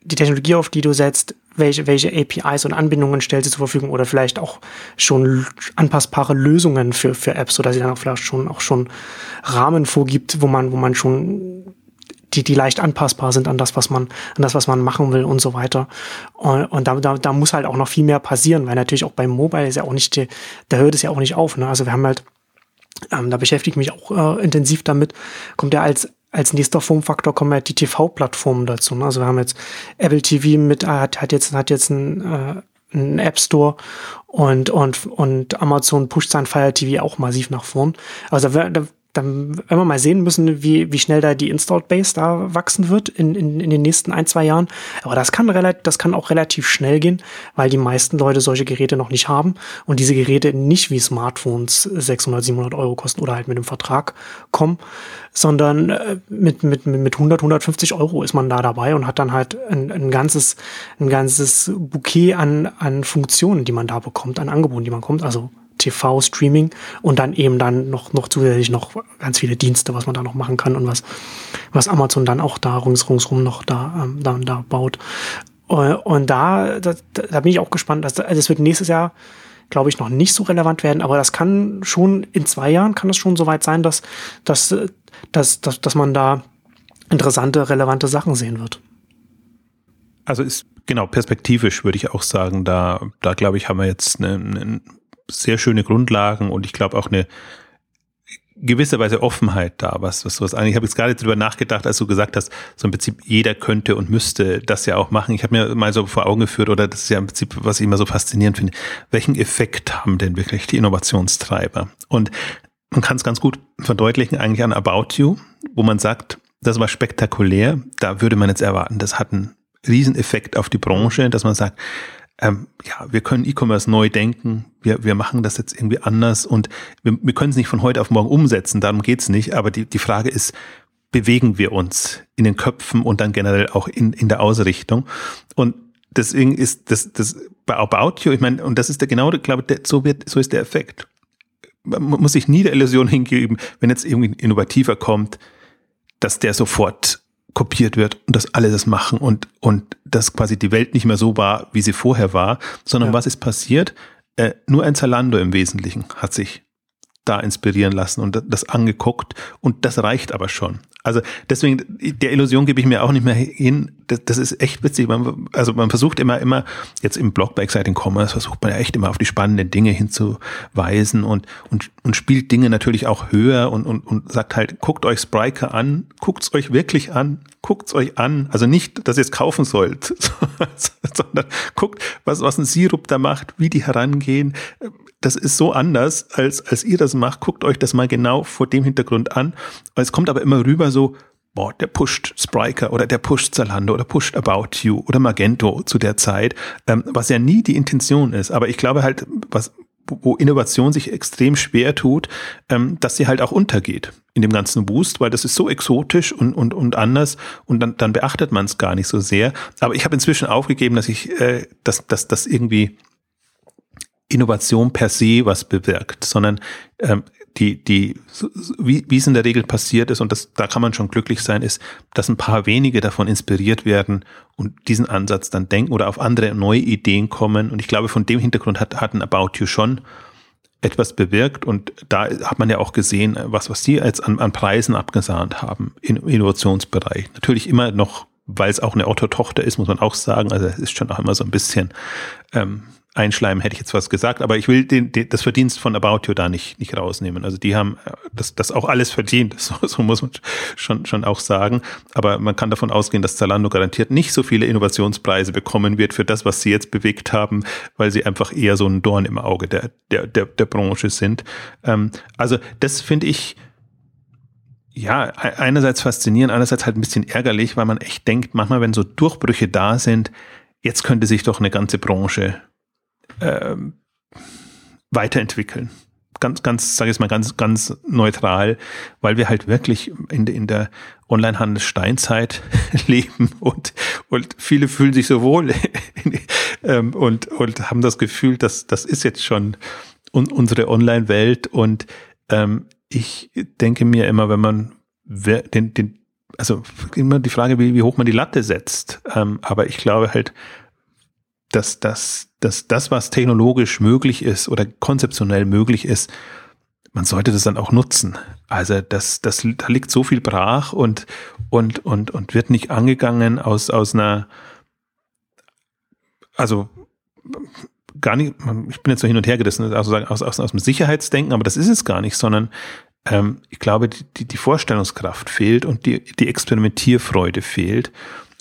die Technologie, auf die du setzt, welche, welche APIs und Anbindungen stellst du zur Verfügung oder vielleicht auch schon anpassbare Lösungen für, für Apps, sodass sie dann auch vielleicht schon, auch schon Rahmen vorgibt, wo man, wo man schon die, die leicht anpassbar sind an das, was man, an das, was man machen will und so weiter. Und, und da, da, da muss halt auch noch viel mehr passieren, weil natürlich auch beim Mobile ist ja auch nicht, da hört es ja auch nicht auf. Ne? Also wir haben halt ähm, da beschäftige ich mich auch äh, intensiv damit. Kommt ja als als nächster Formfaktor kommen ja die TV-Plattformen dazu. Ne? Also wir haben jetzt Apple TV mit äh, hat, hat jetzt hat jetzt ein äh, einen App Store und, und, und Amazon pusht sein Fire TV auch massiv nach vorn. Also da, da dann werden wir mal sehen müssen, wie, wie schnell da die Installed Base da wachsen wird in, in, in den nächsten ein, zwei Jahren. Aber das kann relativ, das kann auch relativ schnell gehen, weil die meisten Leute solche Geräte noch nicht haben und diese Geräte nicht wie Smartphones 600, 700 Euro kosten oder halt mit einem Vertrag kommen, sondern äh, mit, mit, mit 100, 150 Euro ist man da dabei und hat dann halt ein, ein ganzes, ein ganzes Bouquet an, an Funktionen, die man da bekommt, an Angeboten, die man kommt. Also TV-Streaming und dann eben dann noch, noch zusätzlich noch ganz viele Dienste, was man da noch machen kann und was, was Amazon dann auch da rings, ringsrum noch da, ähm, da, da baut. Äh, und da, da, da bin ich auch gespannt. Dass, also es wird nächstes Jahr, glaube ich, noch nicht so relevant werden, aber das kann schon in zwei Jahren kann es schon so weit sein, dass, dass, dass, dass, dass man da interessante, relevante Sachen sehen wird. Also ist genau perspektivisch würde ich auch sagen, da, da glaube ich, haben wir jetzt einen, einen sehr schöne Grundlagen und ich glaube auch eine gewisse Weise Offenheit da, was, was sowas eigentlich. Ich habe jetzt gerade drüber nachgedacht, als du gesagt hast, so im Prinzip jeder könnte und müsste das ja auch machen. Ich habe mir mal so vor Augen geführt, oder das ist ja im Prinzip, was ich immer so faszinierend finde, welchen Effekt haben denn wirklich die Innovationstreiber? Und man kann es ganz gut verdeutlichen eigentlich an About You, wo man sagt, das war spektakulär, da würde man jetzt erwarten, das hat einen Rieseneffekt auf die Branche, dass man sagt, ähm, ja, wir können E-Commerce neu denken, wir, wir machen das jetzt irgendwie anders und wir, wir können es nicht von heute auf morgen umsetzen, darum geht's nicht. Aber die, die Frage ist, bewegen wir uns in den Köpfen und dann generell auch in, in der Ausrichtung? Und deswegen ist das, das bei About You, ich meine, und das ist der genau, glaube der, so wird, so ist der Effekt. Man muss sich nie der Illusion hingeben, wenn jetzt irgendwie ein Innovativer kommt, dass der sofort kopiert wird und dass alle das machen und, und dass quasi die Welt nicht mehr so war, wie sie vorher war, sondern ja. was ist passiert? Äh, nur ein Zalando im Wesentlichen hat sich da inspirieren lassen und das angeguckt und das reicht aber schon. Also deswegen, der Illusion gebe ich mir auch nicht mehr hin. Das, das ist echt witzig. Man, also man versucht immer, immer, jetzt im Blog bei Exciting Commerce versucht man ja echt immer auf die spannenden Dinge hinzuweisen und, und, und spielt Dinge natürlich auch höher und, und, und sagt halt, guckt euch Spriker an, guckt's euch wirklich an, guckt's euch an. Also nicht, dass ihr es kaufen sollt, sondern guckt, was, was ein Sirup da macht, wie die herangehen das ist so anders, als, als ihr das macht. Guckt euch das mal genau vor dem Hintergrund an. Es kommt aber immer rüber so, boah, der pusht Spriker oder der pusht Zalando oder pusht About You oder Magento zu der Zeit, ähm, was ja nie die Intention ist. Aber ich glaube halt, was, wo Innovation sich extrem schwer tut, ähm, dass sie halt auch untergeht in dem ganzen Boost, weil das ist so exotisch und, und, und anders und dann, dann beachtet man es gar nicht so sehr. Aber ich habe inzwischen aufgegeben, dass ich, äh, dass, dass das irgendwie Innovation per se was bewirkt, sondern ähm, die, die, wie, wie es in der Regel passiert ist, und das, da kann man schon glücklich sein, ist, dass ein paar wenige davon inspiriert werden und diesen Ansatz dann denken oder auf andere neue Ideen kommen. Und ich glaube, von dem Hintergrund hat, hat ein About You schon etwas bewirkt und da hat man ja auch gesehen, was, was die als an, an Preisen abgesahnt haben im Innovationsbereich. Natürlich immer noch, weil es auch eine Otto-Tochter ist, muss man auch sagen, also es ist schon auch immer so ein bisschen ähm, einschleimen, hätte ich jetzt was gesagt, aber ich will den, den, das Verdienst von About You da nicht, nicht rausnehmen. Also die haben äh, das, das auch alles verdient, so, so muss man schon, schon auch sagen. Aber man kann davon ausgehen, dass Zalando garantiert nicht so viele Innovationspreise bekommen wird für das, was sie jetzt bewegt haben, weil sie einfach eher so ein Dorn im Auge der, der, der, der Branche sind. Ähm, also das finde ich, ja, e-, einerseits faszinierend, andererseits halt ein bisschen ärgerlich, weil man echt denkt, manchmal, wenn so Durchbrüche da sind, jetzt könnte sich doch eine ganze Branche ähm, weiterentwickeln. Ganz, ganz, sage ich mal, ganz, ganz neutral, weil wir halt wirklich in, in der Onlinehandel-Steinzeit leben und, und viele fühlen sich so wohl ähm, und, und haben das Gefühl, dass das ist jetzt schon un, unsere Online-Welt und ähm, ich denke mir immer, wenn man den, den, also immer die Frage, wie, wie hoch man die Latte setzt. Ähm, aber ich glaube halt, dass, dass, dass das, was technologisch möglich ist oder konzeptionell möglich ist, man sollte das dann auch nutzen. Also das, das, da liegt so viel brach und, und, und, und wird nicht angegangen aus, aus einer, also gar nicht, ich bin jetzt so hin und her gerissen, also aus, aus, aus dem Sicherheitsdenken, aber das ist es gar nicht, sondern ähm, ich glaube, die, die Vorstellungskraft fehlt und die, die Experimentierfreude fehlt.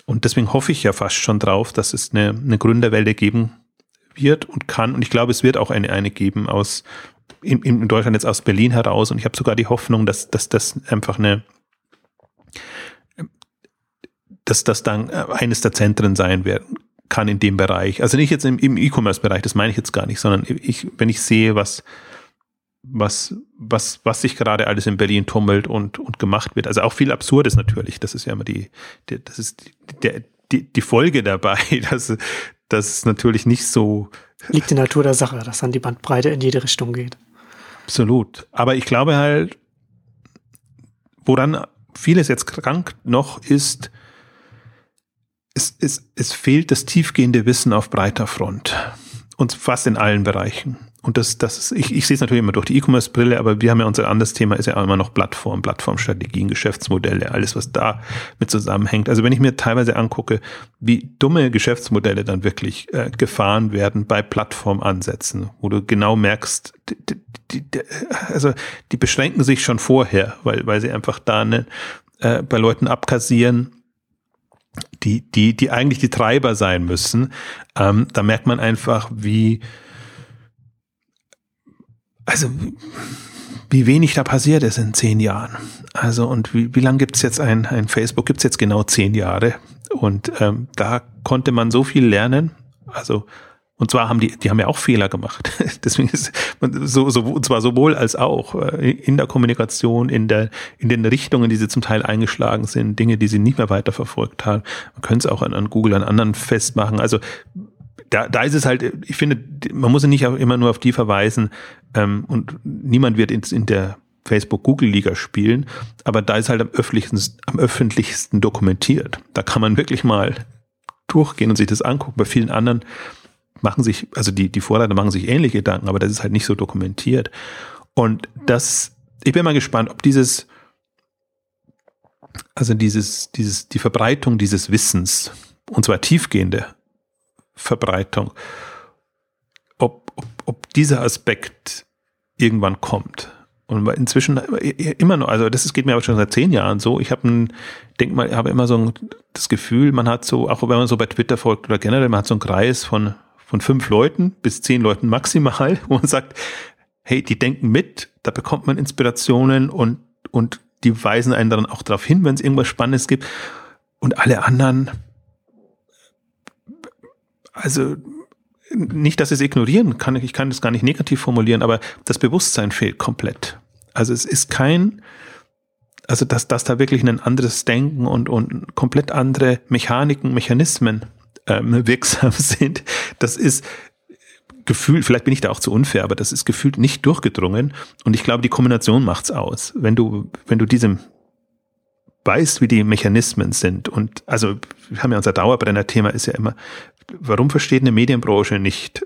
Und deswegen hoffe ich ja fast schon drauf, dass es eine, eine Gründerwelle geben wird und kann. Und ich glaube, es wird auch eine, eine geben aus, in, in Deutschland jetzt aus Berlin heraus. Und ich habe sogar die Hoffnung, dass, dass das einfach eine, dass das dann eines der Zentren sein werden kann in dem Bereich. Also nicht jetzt im, im E-Commerce-Bereich, das meine ich jetzt gar nicht, sondern ich, wenn ich sehe, was, was, was, was sich gerade alles in Berlin tummelt und, und gemacht wird. Also auch viel Absurdes natürlich. Das ist ja immer die, die das ist die, die, die Folge dabei, dass, dass es natürlich nicht so. Liegt in der Natur der Sache, dass dann die Bandbreite in jede Richtung geht. Absolut. Aber ich glaube halt, woran vieles jetzt krank noch ist, es, es, es fehlt das tiefgehende Wissen auf breiter Front. Und fast in allen Bereichen. Und das, das ist, ich, ich sehe es natürlich immer durch die E-Commerce-Brille, aber wir haben ja unser anderes Thema, ist ja immer noch Plattform, Plattformstrategien, Geschäftsmodelle, alles, was da mit zusammenhängt. Also wenn ich mir teilweise angucke, wie dumme Geschäftsmodelle dann wirklich äh, gefahren werden bei Plattformansätzen, wo du genau merkst, die, die, die, also die beschränken sich schon vorher, weil, weil sie einfach da eine, äh, bei Leuten abkassieren, die, die, die eigentlich die Treiber sein müssen. Ähm, da merkt man einfach, wie also wie wenig da passiert ist in zehn Jahren. Also und wie, wie lange gibt es jetzt ein, ein Facebook? Gibt es jetzt genau zehn Jahre. Und ähm, da konnte man so viel lernen. Also und zwar haben die, die haben ja auch Fehler gemacht. Deswegen ist so, so, und zwar sowohl als auch äh, in der Kommunikation, in der, in den Richtungen, die sie zum Teil eingeschlagen sind, Dinge, die sie nicht mehr weiterverfolgt haben. Man könnte es auch an, an Google, an anderen festmachen. Also da, da ist es halt, ich finde, man muss nicht immer nur auf die verweisen ähm, und niemand wird in, in der Facebook-Google-Liga spielen, aber da ist halt am öffentlichsten, am öffentlichsten dokumentiert. Da kann man wirklich mal durchgehen und sich das angucken. Bei vielen anderen machen sich, also die, die Vorreiter machen sich ähnliche Gedanken, aber das ist halt nicht so dokumentiert. Und das, ich bin mal gespannt, ob dieses, also dieses, dieses, die Verbreitung dieses Wissens, und zwar tiefgehende Verbreitung, ob, ob, ob dieser Aspekt irgendwann kommt. Und inzwischen immer noch, also das geht mir aber schon seit zehn Jahren so. Ich habe ein, denk mal, habe immer so ein, das Gefühl, man hat so, auch wenn man so bei Twitter folgt oder generell, man hat so einen Kreis von, von fünf Leuten bis zehn Leuten maximal, wo man sagt, hey, die denken mit, da bekommt man Inspirationen und, und die weisen einen dann auch darauf hin, wenn es irgendwas Spannendes gibt. Und alle anderen, also nicht, dass sie es ignorieren kann, ich kann das gar nicht negativ formulieren, aber das Bewusstsein fehlt komplett. Also es ist kein, also dass, dass da wirklich ein anderes Denken und, und komplett andere Mechaniken, Mechanismen ähm, wirksam sind, das ist gefühlt, vielleicht bin ich da auch zu unfair, aber das ist gefühlt nicht durchgedrungen. Und ich glaube, die Kombination macht's aus. Wenn du, wenn du diesem weißt, wie die Mechanismen sind und also wir haben ja unser Dauerbrenner-Thema ist ja immer, warum versteht eine Medienbranche nicht,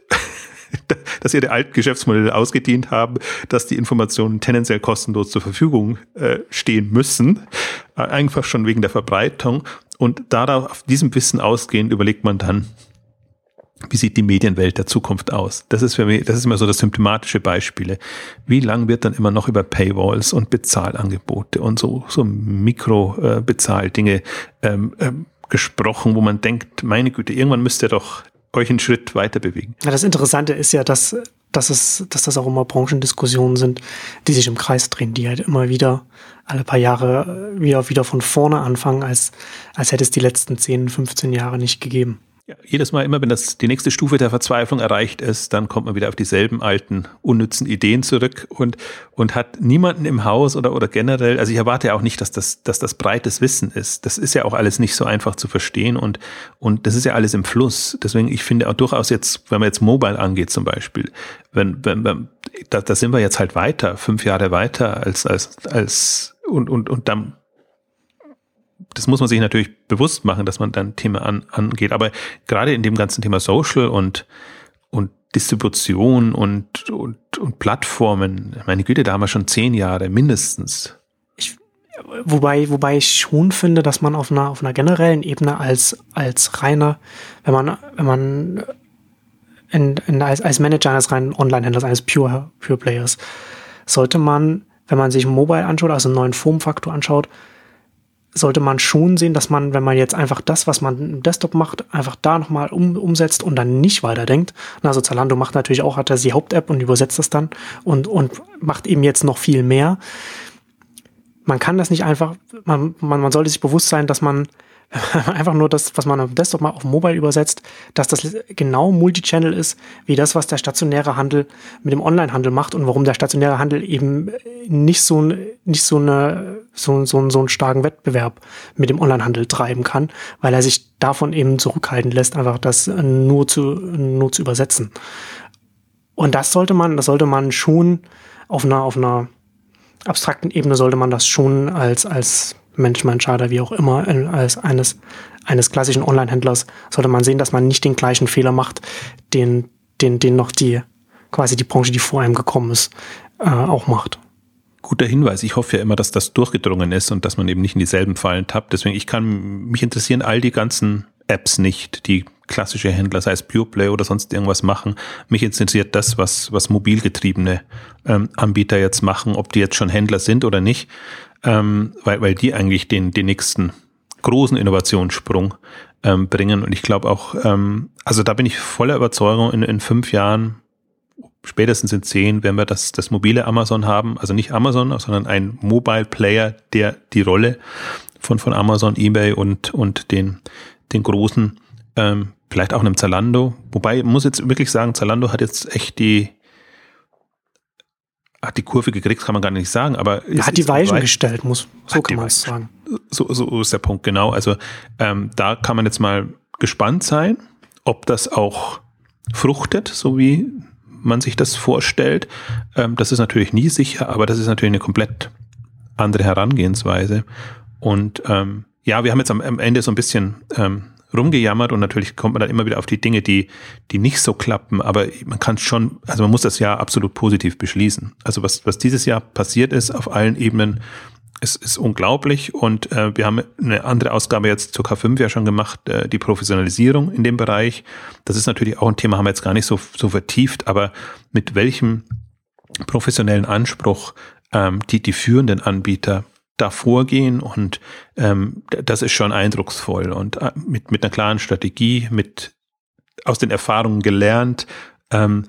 dass ihre alten Geschäftsmodelle ausgedient haben, dass die Informationen tendenziell kostenlos zur Verfügung äh, stehen müssen, äh, einfach schon wegen der Verbreitung und darauf auf diesem Wissen ausgehend überlegt man dann, wie sieht die Medienwelt der Zukunft aus? Das ist für mich, das ist immer so das symptomatische Beispiele. Wie lang wird dann immer noch über Paywalls und Bezahlangebote und so, so Mikro-Bezahldinge ähm, ähm, gesprochen, wo man denkt, meine Güte, irgendwann müsst ihr doch euch einen Schritt weiter bewegen. Ja, das Interessante ist ja, dass, dass, es, dass das auch immer Branchendiskussionen sind, die sich im Kreis drehen, die halt immer wieder alle paar Jahre wieder, wieder von vorne anfangen, als, als hätte es die letzten 10, 15 Jahre nicht gegeben. Ja, jedes Mal immer, wenn das die nächste Stufe der Verzweiflung erreicht ist, dann kommt man wieder auf dieselben alten, unnützen Ideen zurück und, und hat niemanden im Haus oder, oder generell, also ich erwarte ja auch nicht, dass das, dass das breites Wissen ist. Das ist ja auch alles nicht so einfach zu verstehen und, und das ist ja alles im Fluss. Deswegen, ich finde auch durchaus jetzt, wenn man jetzt Mobile angeht zum Beispiel, wenn, wenn, wenn da, da sind wir jetzt halt weiter, fünf Jahre weiter als, als, als, und, und, und dann das muss man sich natürlich bewusst machen, dass man dann Thema an, angeht. Aber gerade in dem ganzen Thema Social und, und Distribution und, und, und Plattformen, meine Güte, da haben wir schon zehn Jahre mindestens. Ich, wobei, wobei ich schon finde, dass man auf einer, auf einer generellen Ebene als, als reiner, wenn man, wenn man in, in, als, als Manager eines reinen Online-Händlers, eines Pure, Pure Players, sollte man, wenn man sich Mobile anschaut, also einen neuen Formfaktor anschaut, sollte man schon sehen, dass man, wenn man jetzt einfach das, was man im Desktop macht, einfach da nochmal um, umsetzt und dann nicht weiterdenkt. Also Zalando macht natürlich auch, hat er die Haupt-App und übersetzt das dann und, und macht eben jetzt noch viel mehr. Man kann das nicht einfach, man, man, man sollte sich bewusst sein, dass man einfach nur das, was man am Desktop mal auf Mobile übersetzt, dass das genau Multichannel ist, wie das, was der stationäre Handel mit dem Onlinehandel macht und warum der stationäre Handel eben nicht so, nicht so, eine, so, so, so einen starken Wettbewerb mit dem Onlinehandel treiben kann, weil er sich davon eben zurückhalten lässt, einfach das nur zu, nur zu übersetzen. Und das sollte man, das sollte man schon auf einer, auf einer abstrakten Ebene sollte man das schon als, als Management-Entscheider, wie auch immer, als eines, eines klassischen Online-Händlers, sollte man sehen, dass man nicht den gleichen Fehler macht, den, den, den noch die, quasi die Branche, die vor einem gekommen ist, äh, auch macht. Guter Hinweis. Ich hoffe ja immer, dass das durchgedrungen ist und dass man eben nicht in dieselben Fallen tappt. Deswegen, ich kann, mich interessieren all die ganzen Apps nicht, die klassische Händler, sei es Pureplay oder sonst irgendwas machen. Mich interessiert das, was, was mobilgetriebene ähm, Anbieter jetzt machen, ob die jetzt schon Händler sind oder nicht ähm, weil, weil die eigentlich den, den nächsten großen Innovationssprung ähm, bringen. Und ich glaube auch, ähm, also da bin ich voller Überzeugung, in, in fünf Jahren, spätestens in zehn, werden wir das, das mobile Amazon haben. Also nicht Amazon, sondern ein Mobile Player, der die Rolle von, von Amazon, eBay und, und den, den großen, ähm, vielleicht auch einem Zalando. Wobei, muss jetzt wirklich sagen, Zalando hat jetzt echt die, hat die Kurve gekriegt, kann man gar nicht sagen, aber hat die Weichen gestellt, muss so kann man es sagen. So, so ist der Punkt genau. Also ähm, da kann man jetzt mal gespannt sein, ob das auch fruchtet, so wie man sich das vorstellt. Ähm, das ist natürlich nie sicher, aber das ist natürlich eine komplett andere Herangehensweise. Und ähm, ja, wir haben jetzt am, am Ende so ein bisschen ähm, rumgejammert und natürlich kommt man dann immer wieder auf die Dinge, die, die nicht so klappen, aber man kann schon, also man muss das Jahr absolut positiv beschließen. Also was, was dieses Jahr passiert ist auf allen Ebenen, es ist unglaublich und äh, wir haben eine andere Ausgabe jetzt zur K5 ja schon gemacht, äh, die Professionalisierung in dem Bereich. Das ist natürlich auch ein Thema, haben wir jetzt gar nicht so, so vertieft, aber mit welchem professionellen Anspruch ähm, die, die führenden Anbieter da vorgehen und ähm, das ist schon eindrucksvoll und äh, mit, mit einer klaren Strategie, mit aus den Erfahrungen gelernt, ähm,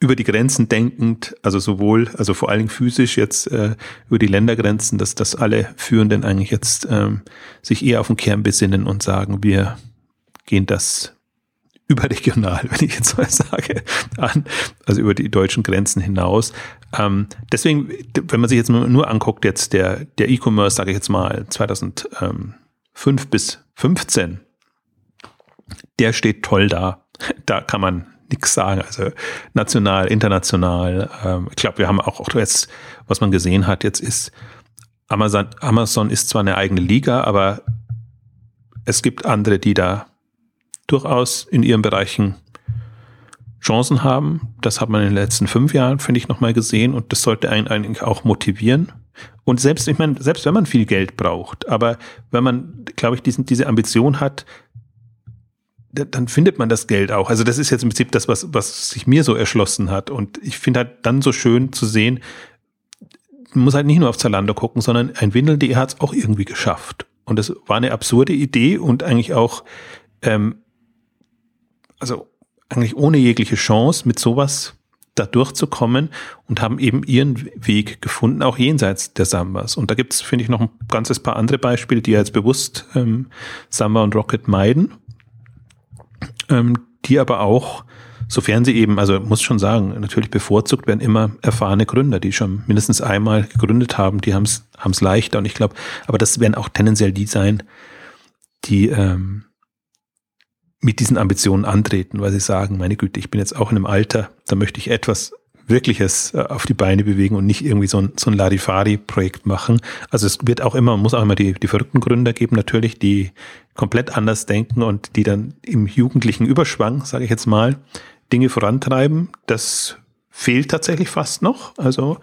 über die Grenzen denkend, also sowohl, also vor allen Dingen physisch jetzt äh, über die Ländergrenzen, dass, dass alle Führenden eigentlich jetzt ähm, sich eher auf den Kern besinnen und sagen, wir gehen das überregional, wenn ich jetzt mal sage, an, also über die deutschen Grenzen hinaus. Ähm, deswegen, wenn man sich jetzt nur anguckt, jetzt der, der E-Commerce, sage ich jetzt mal 2005 bis 15, der steht toll da. Da kann man nichts sagen. Also national, international. Ähm, ich glaube, wir haben auch, auch jetzt, was man gesehen hat, jetzt ist Amazon, Amazon ist zwar eine eigene Liga, aber es gibt andere, die da durchaus in ihren Bereichen Chancen haben. Das hat man in den letzten fünf Jahren, finde ich, nochmal gesehen und das sollte einen eigentlich auch motivieren. Und selbst, ich meine, selbst wenn man viel Geld braucht, aber wenn man, glaube ich, diesen, diese Ambition hat, dann findet man das Geld auch. Also das ist jetzt im Prinzip das, was, was sich mir so erschlossen hat. Und ich finde halt dann so schön zu sehen, man muss halt nicht nur auf Zalando gucken, sondern ein Windel.de hat es auch irgendwie geschafft. Und das war eine absurde Idee und eigentlich auch, ähm, also eigentlich ohne jegliche Chance mit sowas da durchzukommen und haben eben ihren Weg gefunden, auch jenseits der Sambas. Und da gibt es, finde ich, noch ein ganzes paar andere Beispiele, die jetzt bewusst ähm, Samba und Rocket meiden ähm, die aber auch, sofern sie eben, also muss schon sagen, natürlich bevorzugt werden immer erfahrene Gründer, die schon mindestens einmal gegründet haben, die haben es leichter und ich glaube, aber das werden auch tendenziell die sein, die ähm, mit diesen Ambitionen antreten, weil sie sagen, meine Güte, ich bin jetzt auch in einem Alter, da möchte ich etwas Wirkliches äh, auf die Beine bewegen und nicht irgendwie so ein, so ein Larifari-Projekt machen. Also es wird auch immer, muss auch immer die, die verrückten Gründer geben, natürlich, die komplett anders denken und die dann im jugendlichen Überschwang, sage ich jetzt mal, Dinge vorantreiben. Das fehlt tatsächlich fast noch. Also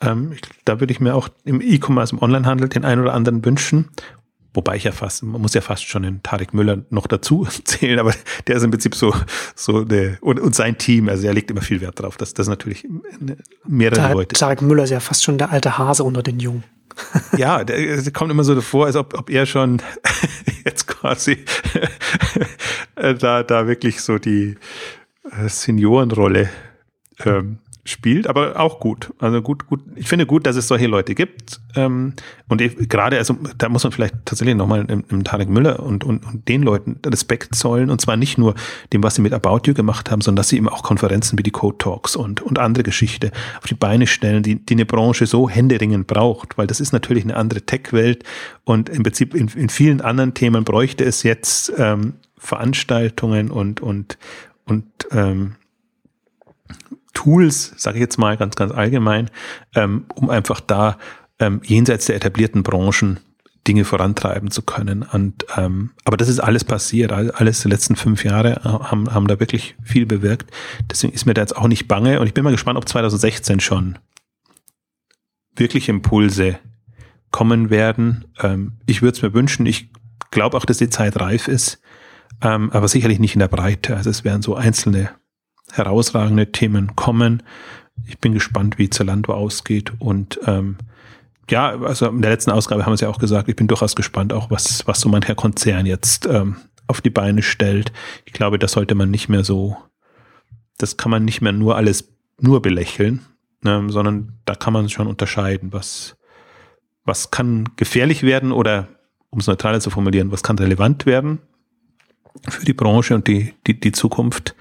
ähm, ich, da würde ich mir auch im E-Commerce, im Onlinehandel den einen oder anderen wünschen. Wobei ich ja fast, man muss ja fast schon den Tarek Müller noch dazu zählen, aber der ist im Prinzip so, so der, und, und sein Team, also er legt immer viel Wert drauf, dass das natürlich mehrere Tarek, Leute. Tarek Müller ist ja fast schon der alte Hase unter den Jungen. ja, der, der kommt immer so davor, als ob, ob er schon jetzt quasi da, da wirklich so die äh, Seniorenrolle ähm, spielt, aber auch gut. Also gut, gut. Ich finde gut, dass es solche Leute gibt. Ähm, und gerade, also da muss man vielleicht tatsächlich nochmal im, im Tarek Müller und, und, und den Leuten Respekt zollen. Und zwar nicht nur dem, was sie mit About You gemacht haben, sondern dass sie eben auch Konferenzen wie die Code Talks und, und andere Geschichte auf die Beine stellen, die, die eine Branche so händeringend braucht. Weil das ist natürlich eine andere Tech-Welt. Und im Prinzip in, in vielen anderen Themen bräuchte es jetzt ähm, Veranstaltungen und, und, und ähm, Tools, sage ich jetzt mal ganz, ganz allgemein, ähm, um einfach da ähm, jenseits der etablierten Branchen Dinge vorantreiben zu können. Und ähm, aber das ist alles passiert, alles die letzten fünf Jahre äh, haben, haben da wirklich viel bewirkt. Deswegen ist mir da jetzt auch nicht bange und ich bin mal gespannt, ob 2016 schon wirklich Impulse kommen werden. Ähm, ich würde es mir wünschen. Ich glaube auch, dass die Zeit reif ist, ähm, aber sicherlich nicht in der Breite. Also es werden so einzelne herausragende Themen kommen. Ich bin gespannt, wie Zalando ausgeht und ähm, ja, also in der letzten Ausgabe haben wir es ja auch gesagt, ich bin durchaus gespannt, auch was, was so mancher Konzern jetzt ähm, auf die Beine stellt. Ich glaube, das sollte man nicht mehr so, das kann man nicht mehr nur alles nur belächeln, ne, sondern da kann man schon unterscheiden, was, was kann gefährlich werden oder, um es neutraler zu formulieren, was kann relevant werden für die Branche und die, die, die Zukunft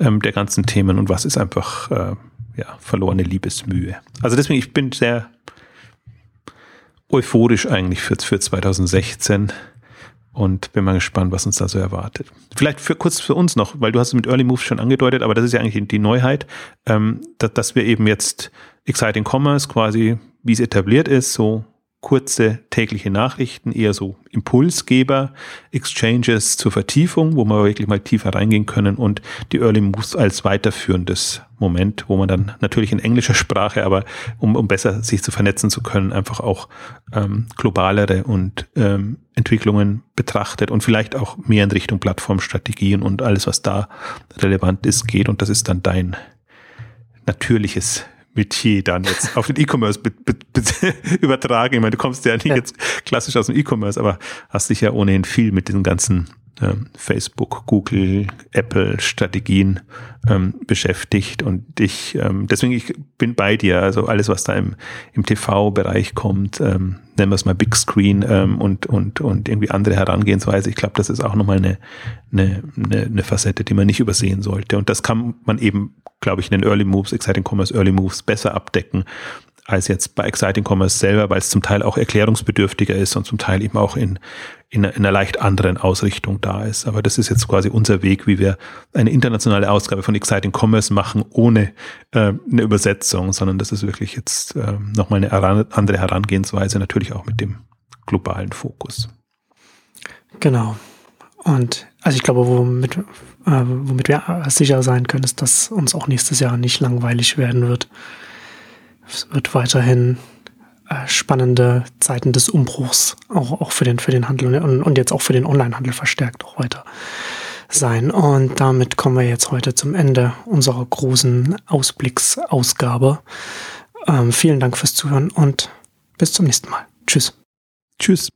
ähm, der ganzen Themen und was ist einfach äh, ja, verlorene Liebesmühe. Also deswegen, ich bin sehr euphorisch eigentlich für, für 2016 und bin mal gespannt, was uns da so erwartet. Vielleicht für kurz für uns noch, weil du hast es mit Early Moves schon angedeutet, aber das ist ja eigentlich die Neuheit, ähm, dass, dass wir eben jetzt Exciting Commerce quasi, wie es etabliert ist, so kurze tägliche Nachrichten, eher so Impulsgeber, Exchanges zur Vertiefung, wo wir wirklich mal tiefer reingehen können und die Early Moves als weiterführendes Moment, wo man dann natürlich in englischer Sprache, aber um, um besser sich zu vernetzen zu können, einfach auch ähm, globalere und ähm, Entwicklungen betrachtet und vielleicht auch mehr in Richtung Plattformstrategien und alles, was da relevant ist, geht. Und das ist dann dein natürliches Metier dann jetzt auf den E-Commerce übertragen. Ich meine, du kommst ja nicht ja. jetzt klassisch aus dem E-Commerce, aber hast dich ja ohnehin viel mit diesen ganzen Facebook, Google, Apple Strategien ähm, beschäftigt und ich ähm, deswegen ich bin bei dir. Also alles, was da im, im TV-Bereich kommt, ähm, nennen wir es mal Big Screen ähm, und und und irgendwie andere Herangehensweise. Ich glaube, das ist auch nochmal eine, eine eine eine Facette, die man nicht übersehen sollte. Und das kann man eben, glaube ich, in den Early Moves, Exciting Commerce Early Moves besser abdecken als jetzt bei Exciting Commerce selber, weil es zum Teil auch erklärungsbedürftiger ist und zum Teil eben auch in, in, in einer leicht anderen Ausrichtung da ist. Aber das ist jetzt quasi unser Weg, wie wir eine internationale Ausgabe von Exciting Commerce machen, ohne äh, eine Übersetzung, sondern das ist wirklich jetzt äh, nochmal eine andere Herangehensweise, natürlich auch mit dem globalen Fokus. Genau. Und also ich glaube, womit, äh, womit wir sicher sein können, ist, dass uns auch nächstes Jahr nicht langweilig werden wird. Es wird weiterhin äh, spannende Zeiten des Umbruchs auch, auch für, den, für den Handel und, und jetzt auch für den Onlinehandel verstärkt auch weiter sein. Und damit kommen wir jetzt heute zum Ende unserer großen Ausblicksausgabe. Ähm, vielen Dank fürs Zuhören und bis zum nächsten Mal. Tschüss. Tschüss.